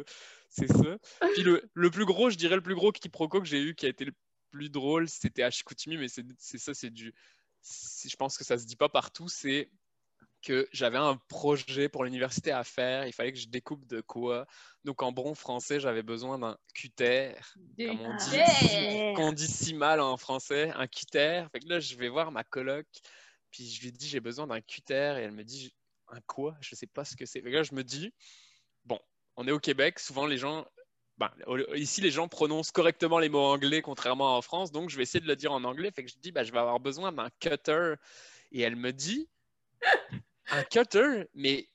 c'est ça. Puis le, le plus gros, je dirais le plus gros quiproquo que j'ai eu qui a été le plus drôle, c'était à Chicoutimi, mais c'est ça, c'est du. Je pense que ça se dit pas partout, c'est que j'avais un projet pour l'université à faire, il fallait que je découpe de quoi. Donc en bon français, j'avais besoin d'un cutter, comme on dit, qu'on dit si mal en français, un cutter. Fait que là, je vais voir ma coloc, puis je lui dis j'ai besoin d'un cutter, et elle me dit un quoi? Je sais pas ce que c'est. Là, je me dis bon, on est au Québec, souvent les gens. ben, ici, les gens prononcent correctement les mots anglais, contrairement en France, donc je vais essayer de le dire en anglais. Fait que je dis, ben, je vais avoir besoin d'un cutter. Et elle me dit, un cutter, mais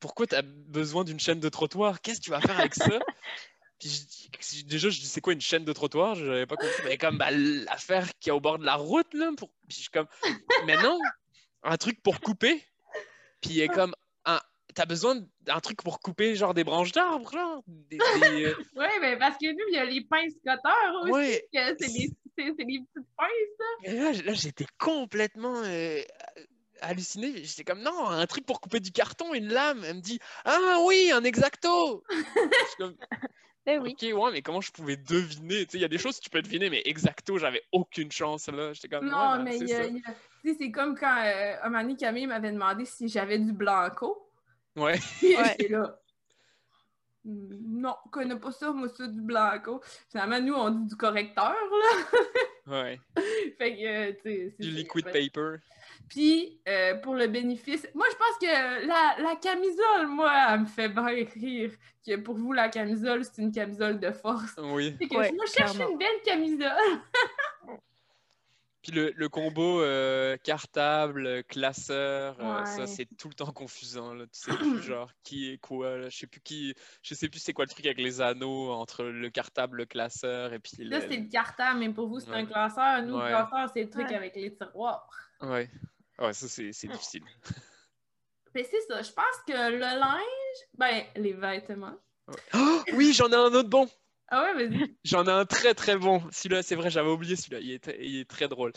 pourquoi tu as besoin d'une chaîne de trottoir? Qu'est-ce que tu vas faire avec ça? Puis je déjà, je dis, c'est quoi une chaîne de trottoir? Je n'avais pas compris. Mais comme bah, l'affaire qui est au bord de la route, là. Pour... Puis je suis comme, mais non, un truc pour couper. Puis il est comme, un... t'as besoin d'un truc pour couper, genre des branches d'arbres, genre des, des, euh, Oui, mais parce que nous, il y a les pinces cutters aussi, Ouais. c'est des, petites pinces. Là, là, j'étais complètement euh, halluciné. J'étais comme, non, un truc pour couper du carton, une lame. Elle me dit, ah oui, un exacto. Je suis comme, Ben oui. ok, ouais, mais comment je pouvais deviner? Tu sais, il y a des choses que tu peux deviner, mais exacto, j'avais aucune chance là. J'étais comme, Non, ouais, ben, mais c'est a- comme quand euh, un moment donné, Camille m'avait demandé si j'avais du blanco. Ouais. Ouais. j'étais là. Hmm, Non, je connais pas ça, moi, ça, du blanco. Finalement, nous, on dit du correcteur, là. Ouais. fait que, euh, tu sais, c'est Du liquid paper. Puis, euh, pour le bénéfice, moi, je pense que la, la camisole, moi, elle me fait bien rire. Que pour vous, la camisole, c'est une camisole de force. Oui. C'est que Ouais, je me cherche une belle camisole. Puis le, le combo euh, cartable, classeur, euh, ça c'est tout le temps confusant. Là. Tu sais plus genre qui est quoi. Là. Je sais plus qui. Je sais plus c'est quoi le truc avec les anneaux entre le cartable, le classeur et puis le. Là, c'est le cartable, mais pour vous, c'est Ouais. un classeur. Nous, Ouais. le classeur, c'est le truc Ouais. avec les tiroirs. Ouais. Ouais, ça c'est c'est difficile. Mais c'est ça, je pense que le linge, ben, les vêtements. Oh, oui, j'en ai un autre bon. Ah ouais, vas-y. J'en ai un très très bon. Celui-là, c'est vrai, j'avais oublié celui-là. Il est, il est très drôle.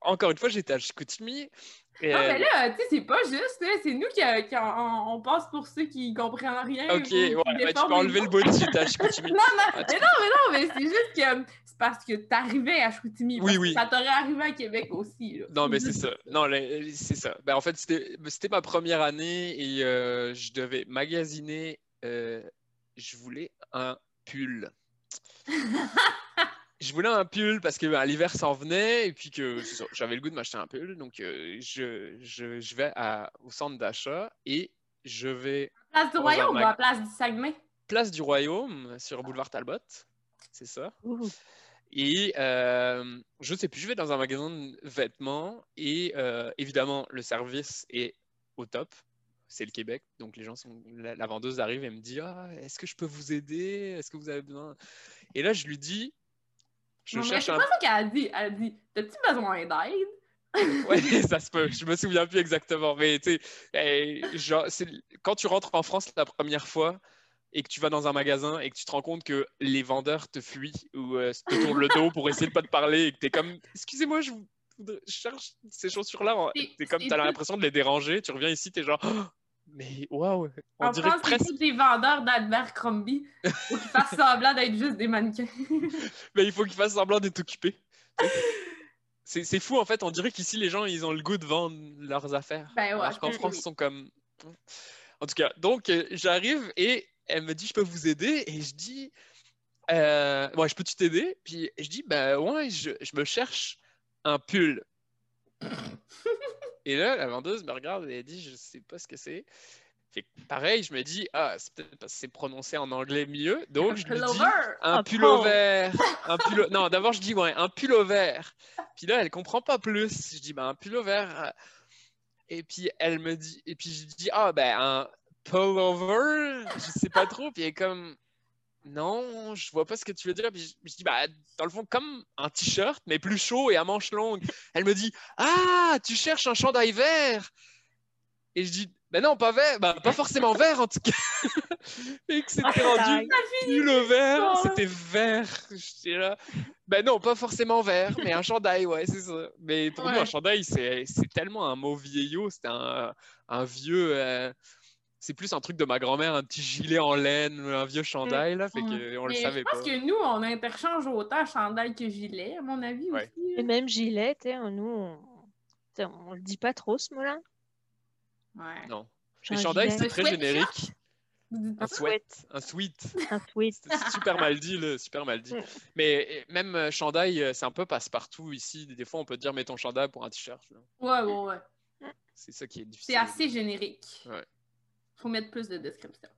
encore une fois, j'étais à Chicoutimi. Non, euh, mais là, tu sais, c'est pas juste, c'est nous qui, qui on, on passe pour ceux qui comprennent rien. Ok, ouais, bah, tu peux enlever le beau de j'étais à Chicoutimi. Non, non, Ah, mais non, mais non, mais c'est juste que c'est parce que t'arrivais à Chicoutimi. Oui, oui. Ça t'aurait arrivé à Québec aussi, là. Non, mais c'est ça. Non, là, c'est ça. Ben, en fait, c'était c'était ma première année et euh, je devais magasiner. euh, je voulais un pull. Je voulais un pull parce que ben, l'hiver s'en venait et puis que j'avais le goût de m'acheter un pull. Donc, euh, je, je, je vais à- au centre d'achat et je vais Place du Royaume ou à Place du Saguenay? place du Royaume sur boulevard Talbot. C'est ça. Ouh. Et euh, je sais plus, je vais dans un magasin de vêtements et euh, évidemment, le service est au top. C'est le Québec, donc les gens sont. La, la vendeuse arrive et me dit Ah, est-ce que je peux vous aider? Est-ce que vous avez besoin Et là, je lui dis Je non, cherche c'est un. pas ça qu'elle a dit. Elle a dit T'as-tu besoin d'aide? Ouais, ça se peut. Je me souviens plus exactement. Mais tu sais, quand tu rentres en France la première fois et que tu vas dans un magasin et que tu te rends compte que les vendeurs te fuient ou euh, te tournent le dos pour essayer de pas te parler et que tu es comme Excusez-moi, je, vous- voudrais- je cherche ces chaussures-là. Tu comme c'est tu as tout- l'impression de les déranger. Tu reviens ici, tu es genre Oh, Mais waouh On En dirait France, presque. tous des vendeurs d'Albert Crombie pour qu'ils fassent semblant d'être juste des mannequins. Mais il faut qu'ils fassent semblant d'être occupés. C'est fou en fait, on dirait qu'ici les gens ils ont le goût de vendre leurs affaires. Ben ouais, Alors qu'en France oui. ils sont comme. En tout cas, donc euh, j'arrive et elle me dit je peux vous aider? Et je dis euh, ouais je peux-tu t'aider puis je dis ben ouais je, je me cherche un pull. et là la vendeuse me regarde et elle dit je sais pas ce que c'est. Fait que pareil je me dis ah c'est peut-être parce que c'est prononcé en anglais mieux donc je lui dis Pullover. un Un pull pull. vert. Un pull... Non, d'abord, je dis, ouais, un pull vert. Puis là, elle comprend pas plus. Je dis, ben, un pull vert. Et puis, elle me dit, et puis je dis, ah, ben, un pullover. Je sais pas trop. Puis elle est comme, non, je vois pas ce que tu veux dire. Puis je, je dis, bah, dans le fond, comme un t-shirt, mais plus chaud et à manches longues. Elle me dit, ah, tu cherches un chandail vert. Et je dis, ben non, pas vert, ben, pas forcément vert en tout cas. et que c'était Ah, rendu pull vert, Oh. c'était vert. J'étais là. Ben non, pas forcément vert, mais un chandail, ouais, c'est ça. Mais pour nous, un chandail, c'est c'est tellement un mot vieillot, c'est un, un vieux. euh, c'est plus un truc de ma grand-mère, un petit gilet en laine, un vieux chandail, là, fait Ouais. que on le savait je pense pas. que nous, on interchange autant chandail que gilet, à mon avis Ouais. aussi. Et même gilet, tu sais, nous, on... on le dit pas trop ce mot-là. Ouais. Non. Les chandails, c'est très générique. Un? Sweat, un sweat. Un sweat. C'est super mal dit, là, super mal dit. Mm. Mais même euh, chandail, euh, c'est un peu passe-partout ici. Des fois, on peut dire, mets ton chandail pour un t-shirt. Ouais, ouais, ouais. C'est ça qui est difficile. C'est assez générique. Ouais. Faut mettre plus de description.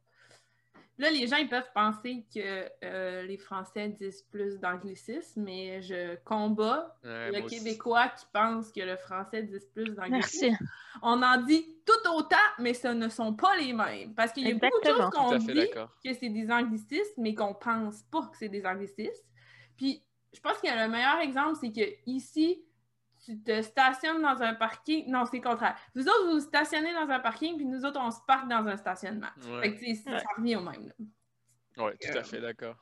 Là, les gens ils peuvent penser que euh, les Français disent plus d'anglicisme, mais je combats Ouais, le aussi. Québécois qui pense que le Français dit plus d'anglicisme. Merci. On en dit tout autant, mais ce ne sont pas les mêmes. Parce qu'il y a beaucoup de choses qu'on dit d'accord. que c'est des anglicismes, mais qu'on pense pas que c'est des anglicismes. Puis, je pense que le meilleur exemple, c'est que ici, tu te stationnes dans un parking. Non, c'est le contraire. Vous autres, vous vous stationnez dans un parking, puis nous autres, on se parque dans un stationnement. Fait Ouais, que, sais, Ouais. ça revient au même. ouais, tout à fait d'accord.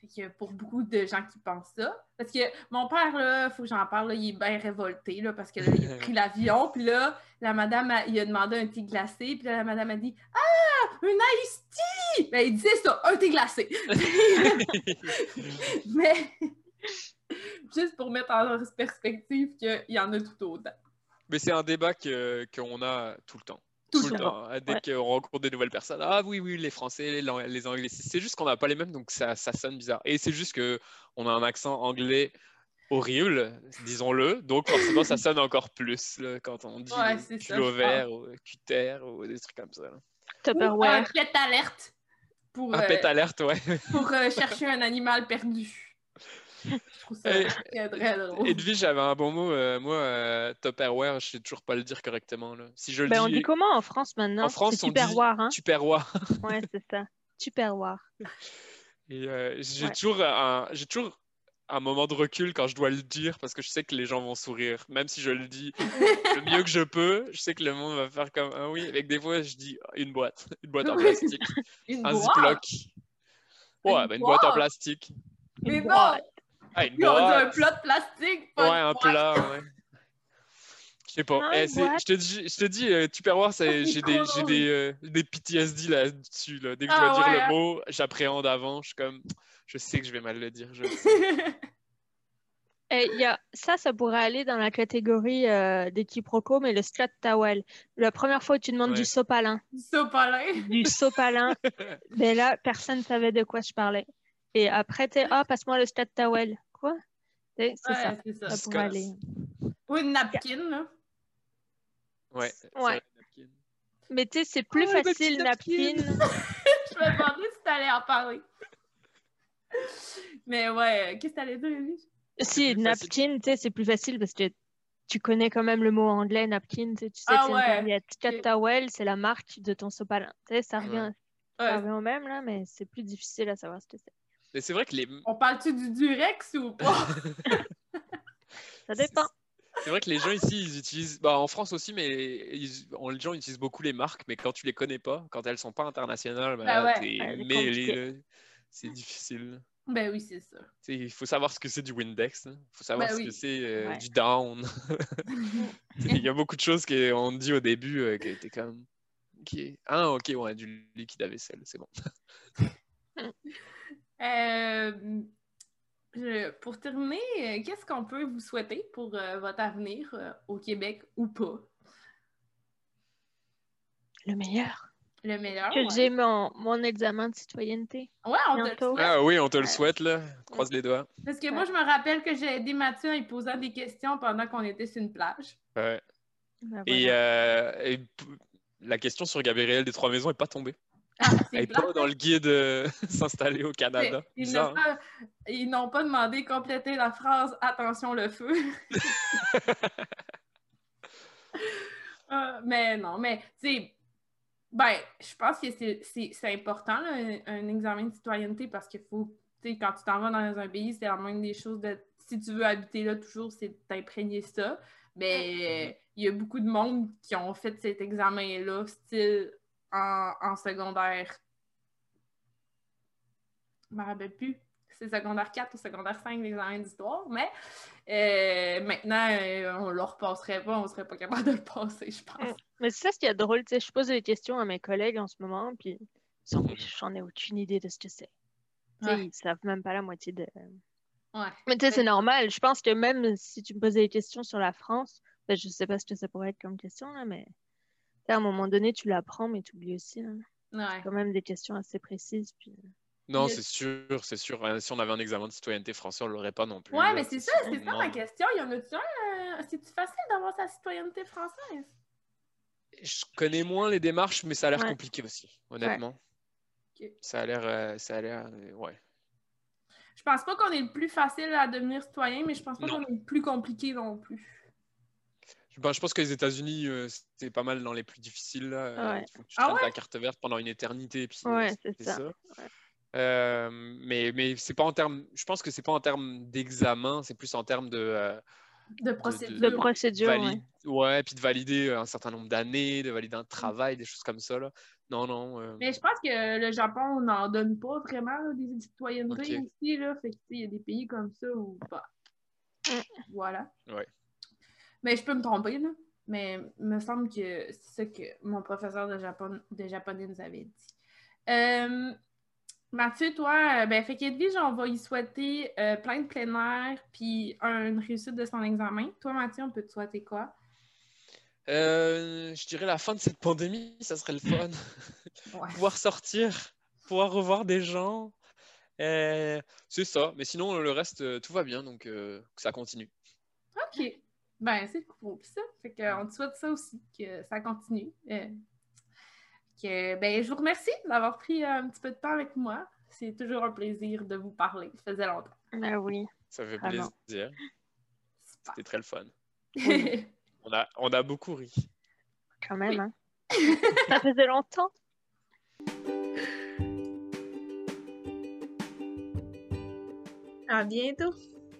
Fait que pour beaucoup de gens qui pensent ça. Parce que mon père, là, faut que j'en parle, là, il est bien révolté, là, parce que là, il a pris l'avion, puis là, la madame, a- il a demandé un thé glacé, puis là, la madame a dit Ah, un iced tea! Ben, il disait ça, un thé glacé. Mais, juste pour mettre en perspective qu'il y en a tout autant. Mais c'est un débat que- qu'on a tout le temps. Tout Tout le temps. Dès Ouais. qu'on rencontre des nouvelles personnes, ah oui, oui, les Français, les, Anglais, c'est juste qu'on n'a pas les mêmes, donc ça, ça sonne bizarre. Et c'est juste que on a un accent anglais horrible, disons-le, donc forcément ça sonne encore plus là, quand on dit Ouais, vert ou cutter ou des trucs comme ça. là. Un Tupperware. pet alerte pour, Un euh, pet alerte, ouais. pour euh, chercher un animal perdu. Trouve ça Et- très, très drôle. Edwige avait un bon mot, euh, moi, euh, Tupperware, je sais toujours pas le dire correctement. Là. Si je le Ben, on dit comment en France maintenant? En France, on dit- hein? Tupperware. Ouais, c'est ça. Tupperware. Et euh, j'ai Ouais. toujours un, j'ai toujours un moment de recul quand je dois le dire parce que je sais que les gens vont sourire. Même si je le dis le mieux que je peux, je sais que le monde va faire comme ah oui. Avec des fois, je dis ah, une boîte, une boîte en plastique, Une un ziploc. Ouais, Une ben, une boîte en plastique. Mais Une non! Ah, un plat de plastique. pas Ouais, un plat, ouais. Je sais pas. Ah, Eh, je te dis, je te dis euh, Tupperware, j'ai des, j'ai des, euh, des PTSD là-dessus. Là. Dès que je Ah, dois dire ouais, le mot, j'appréhende avant. Je suis comme, je sais que je vais mal le dire. Je il y a... Ça, ça pourrait aller dans la catégorie euh, des quiproquos, mais le strat towel. La première fois où tu demandes Ouais. du sopalin, Du sopalin. du sopalin, ben là, personne ne savait de quoi je parlais. Et après, t'es, ah, passe-moi le strat towel. Quoi? C'est ça. Ouais, ça. Ça pourrait aller. Ou une napkin, là. Ouais. Ouais. napkin. Mais tu sais, c'est plus Oh, facile, napkin. napkin. Je me demandais si t'allais en parler. Mais ouais, qu'est-ce que t'allais dire? Si, napkin, tu sais, c'est plus facile parce que tu connais quand même le mot anglais, napkin, tu sais, tu sais Ah c'est ouais. une towel, c'est la marque de ton sopalin. Tu sais, ça revient, ça Ouais. revient au même, là, mais c'est plus difficile à savoir ce que c'est. Mais c'est vrai que les. On parle-tu du Durex ou pas? Ça dépend. C'est vrai que les gens ici, ils utilisent, bah, en France aussi, mais ils- on- les gens utilisent beaucoup les marques, mais quand tu les connais pas, quand elles sont pas internationales, bah, Bah ouais. t'es Ouais, c'est difficile. ben oui, c'est ça. Il faut savoir ce que c'est du Windex, il faut savoir Ben ce oui. que c'est euh, Ouais. du down. Il y a beaucoup de choses qu'on dit au début euh, qui étaient comme. Ok. Ah, ok, ouais, du liquide à vaisselle, c'est bon. Euh, je- pour terminer, euh, qu'est-ce qu'on peut vous souhaiter pour euh, votre avenir euh, au Québec ou pas? Le meilleur. Le meilleur? Que ouais. j'ai mon, mon examen de citoyenneté. Ouais, on te le souhaite. Ah oui, on te le souhaite, là. Croise les doigts. Parce que moi, je me rappelle que j'ai aidé Mathieu en lui posant des questions pendant qu'on était sur une plage. Ouais. Ben Et, voilà. euh, et la question sur Gabriel des Trois Maisons n'est pas tombée. Ah, Elle c'est n'est pas dans le guide euh, s'installer au Canada. Ils n'ont hein? pas, ils n'ont pas demandé compléter la phrase Attention le feu. Euh, mais non, mais tu sais, ben, je pense que c'est- c'est c'est important, là, un, un examen de citoyenneté, parce qu'il faut, tu sais, quand tu t'en vas dans un pays, c'est la moindre des choses de, si tu veux habiter là toujours, c'est d'imprégner ça. Mais il y a beaucoup de monde qui ont fait cet examen-là, style en, en secondaire. Je me rappelle plus. C'est secondaire 4 ou secondaire 5, l'examen d'histoire, mais euh, maintenant, euh, on le repasserait pas, on serait pas capable de le passer, je pense. Mais c'est ça ce qui est drôle, tu sais, je pose des questions à mes collègues en ce moment, puis j'en ai aucune idée de ce que c'est. Ouais. Ils savent même pas la moitié de... Ouais. Mais tu sais, c'est normal. Je pense que même si tu me posais des questions sur la France, ben, je sais pas ce que ça pourrait être comme question, là, mais à un moment donné, tu l'apprends, mais tu oublies aussi. hein. Ouais. quand même des questions assez précises. Puis... Non, c'est sûr, c'est sûr. Euh, Si on avait un examen de citoyenneté français, on l'aurait pas non plus. Ouais, mais c'est ça, c'est ça ma question. Il y en a-tu un? euh, C'est-tu facile d'avoir sa citoyenneté française? Je connais moins les démarches, mais ça a l'air Ouais. compliqué aussi, honnêtement. Ça a l'air, euh, ça a l'air, euh, ouais. Je pense pas qu'on est le plus facile à devenir citoyen, mais je pense pas qu'on est le plus compliqué non plus. Je, ben, je pense que les États-Unis, euh, c'est pas mal dans les plus difficiles. Là. Euh, Ouais. Il faut que tu Ah tiennes ouais? ta carte verte pendant une éternité. Puis, euh, Ouais, c'est ça. Ouais. Euh, mais mais c'est pas en termes. Je pense que c'est pas en termes d'examen, c'est plus en termes de. euh, De procédure. De procédure, ouais. valide- ouais, puis de valider un certain nombre d'années, de valider un travail, des choses comme ça. Là. Non, non. euh, Mais je pense que le Japon, on n'en donne pas vraiment là, des citoyennetés ici. Là. Fait il y a des pays comme ça où. bah, voilà. Ouais. Mais je peux me tromper, là. Mais il me semble que c'est ça que mon professeur de, Japon, de japonais nous avait dit. Euh, Mathieu, toi, euh, ben, fait qu'Edwige, on va y souhaiter euh, plein de plein air puis une réussite de son examen. Toi, Mathieu, on peut te souhaiter quoi? euh, je dirais la fin de cette pandémie, ça serait le fun. Ouais. pouvoir sortir, pouvoir revoir des gens. C'est ça. Mais sinon, le reste, tout va bien, donc ça continue. OK. Ben, c'est cool ça. Fait qu'on te souhaite ça aussi, que ça continue. Euh, que, ben, je vous remercie d'avoir pris un petit peu de temps avec moi. C'est toujours un plaisir de vous parler. Ça faisait longtemps. Ah oui. Ça fait Vraiment. plaisir. C'était très le fun. On a, on a beaucoup ri. Quand même, hein. Ça faisait longtemps. À bientôt.